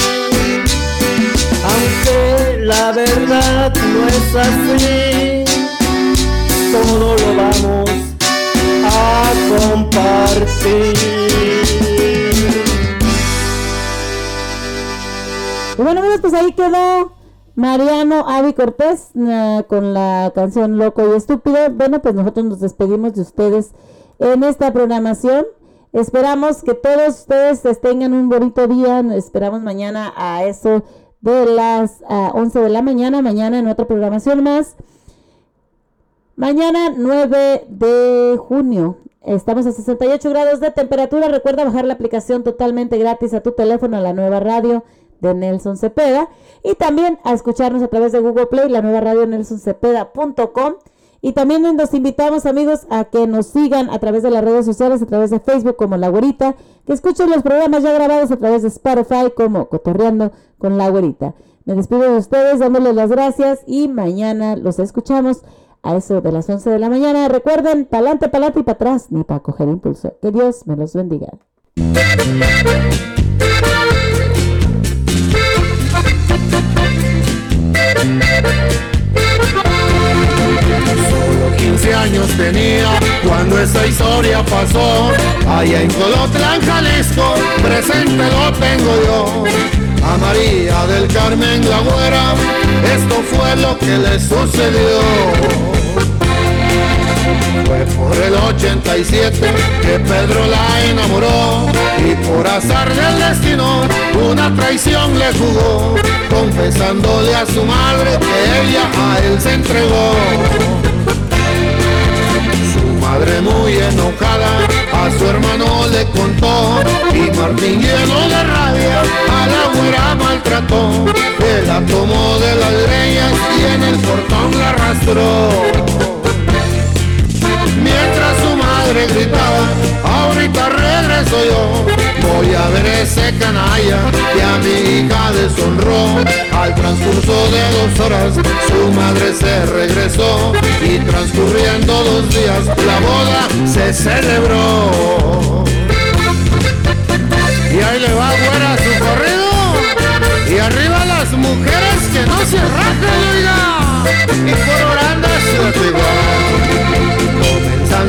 Aunque la verdad no es así, todo lo vamos a compartir. Y bueno, amigos, pues ahí quedó Mariano Avi Cortés eh, con la canción Loco y Estúpido. Bueno, pues nosotros nos despedimos de ustedes en esta programación. Esperamos que todos ustedes tengan un bonito día. Esperamos mañana a eso de las ah, 11 de la mañana. Mañana en otra programación más. Mañana 9 de junio. Estamos a 68 grados de temperatura. Recuerda bajar la aplicación totalmente gratis a tu teléfono, la nueva radio de Nelson Cepeda. Y también a escucharnos a través de Google Play, la nueva radio nelsoncepeda.com. Y también los invitamos, amigos, a que nos sigan a través de las redes sociales, a través de Facebook como La Güerita, que escuchen los programas ya grabados a través de Spotify como Cotorreando con La Güerita. Me despido de ustedes dándoles las gracias y mañana los escuchamos a eso de las 11 de la mañana. Recuerden, pa'lante, pa'lante y para atrás, ni para coger impulso. Que Dios me los bendiga. 15 años tenía cuando esa historia pasó. Allá en Colotlán, Jalisco, presente lo tengo yo. A María del Carmen la güera, esto fue lo que le sucedió. Fue por el 87 que Pedro la enamoró y por azar del destino una traición le jugó, confesándole a su madre que ella a él se entregó. Muy enojada a su hermano le contó y Martín lleno de rabia a la güera maltrató. Él la tomó de las leñas y en el portón la arrastró. Mientras su madre gritaba, ahorita regreso yo. Voy a ver ese canalla que a mi hija deshonró. Transcurso de dos horas, su madre se regresó. Y transcurriendo dos días, la boda se celebró. Y ahí le va fuera su corrido. Y arriba las mujeres que no se rajen, oiga. Y por orando su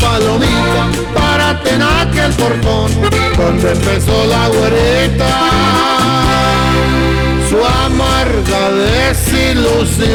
Palomita, para tener el portón donde empezó la güerita su amarga desilusión.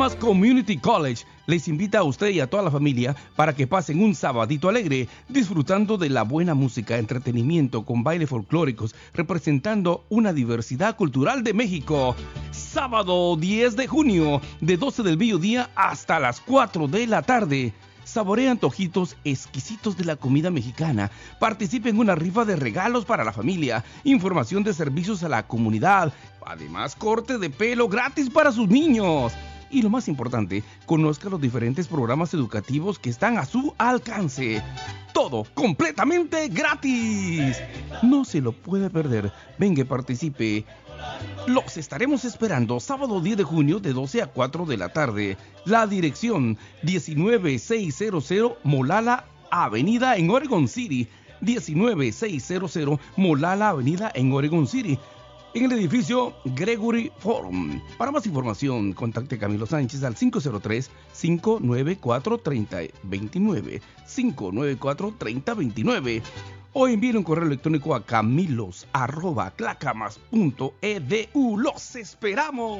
Clackamas Community College les invita a usted y a toda la familia para que pasen un sabadito alegre disfrutando de la buena música, entretenimiento con bailes folclóricos representando una diversidad cultural de México. Sábado 10 de junio de 12 del mediodía hasta las 4 de la tarde. Saborea antojitos exquisitos de la comida mexicana. Participe en una rifa de regalos para la familia. Información de servicios a la comunidad. Además, corte de pelo gratis para sus niños. Y lo más importante, conozca los diferentes programas educativos que están a su alcance. Todo completamente gratis. No se lo puede perder. Venga, participe. Los estaremos esperando sábado 10 de junio de 12 a 4 de la tarde. La dirección 19600 Molala Avenida en Oregon City. 19600 Molala Avenida en Oregon City. En el edificio Gregory Forum. Para más información, contacte Camilo Sánchez al 503-594-3029. 594-3029 o envíen un correo electrónico a camilos.clacamas.edu. ¡Los esperamos!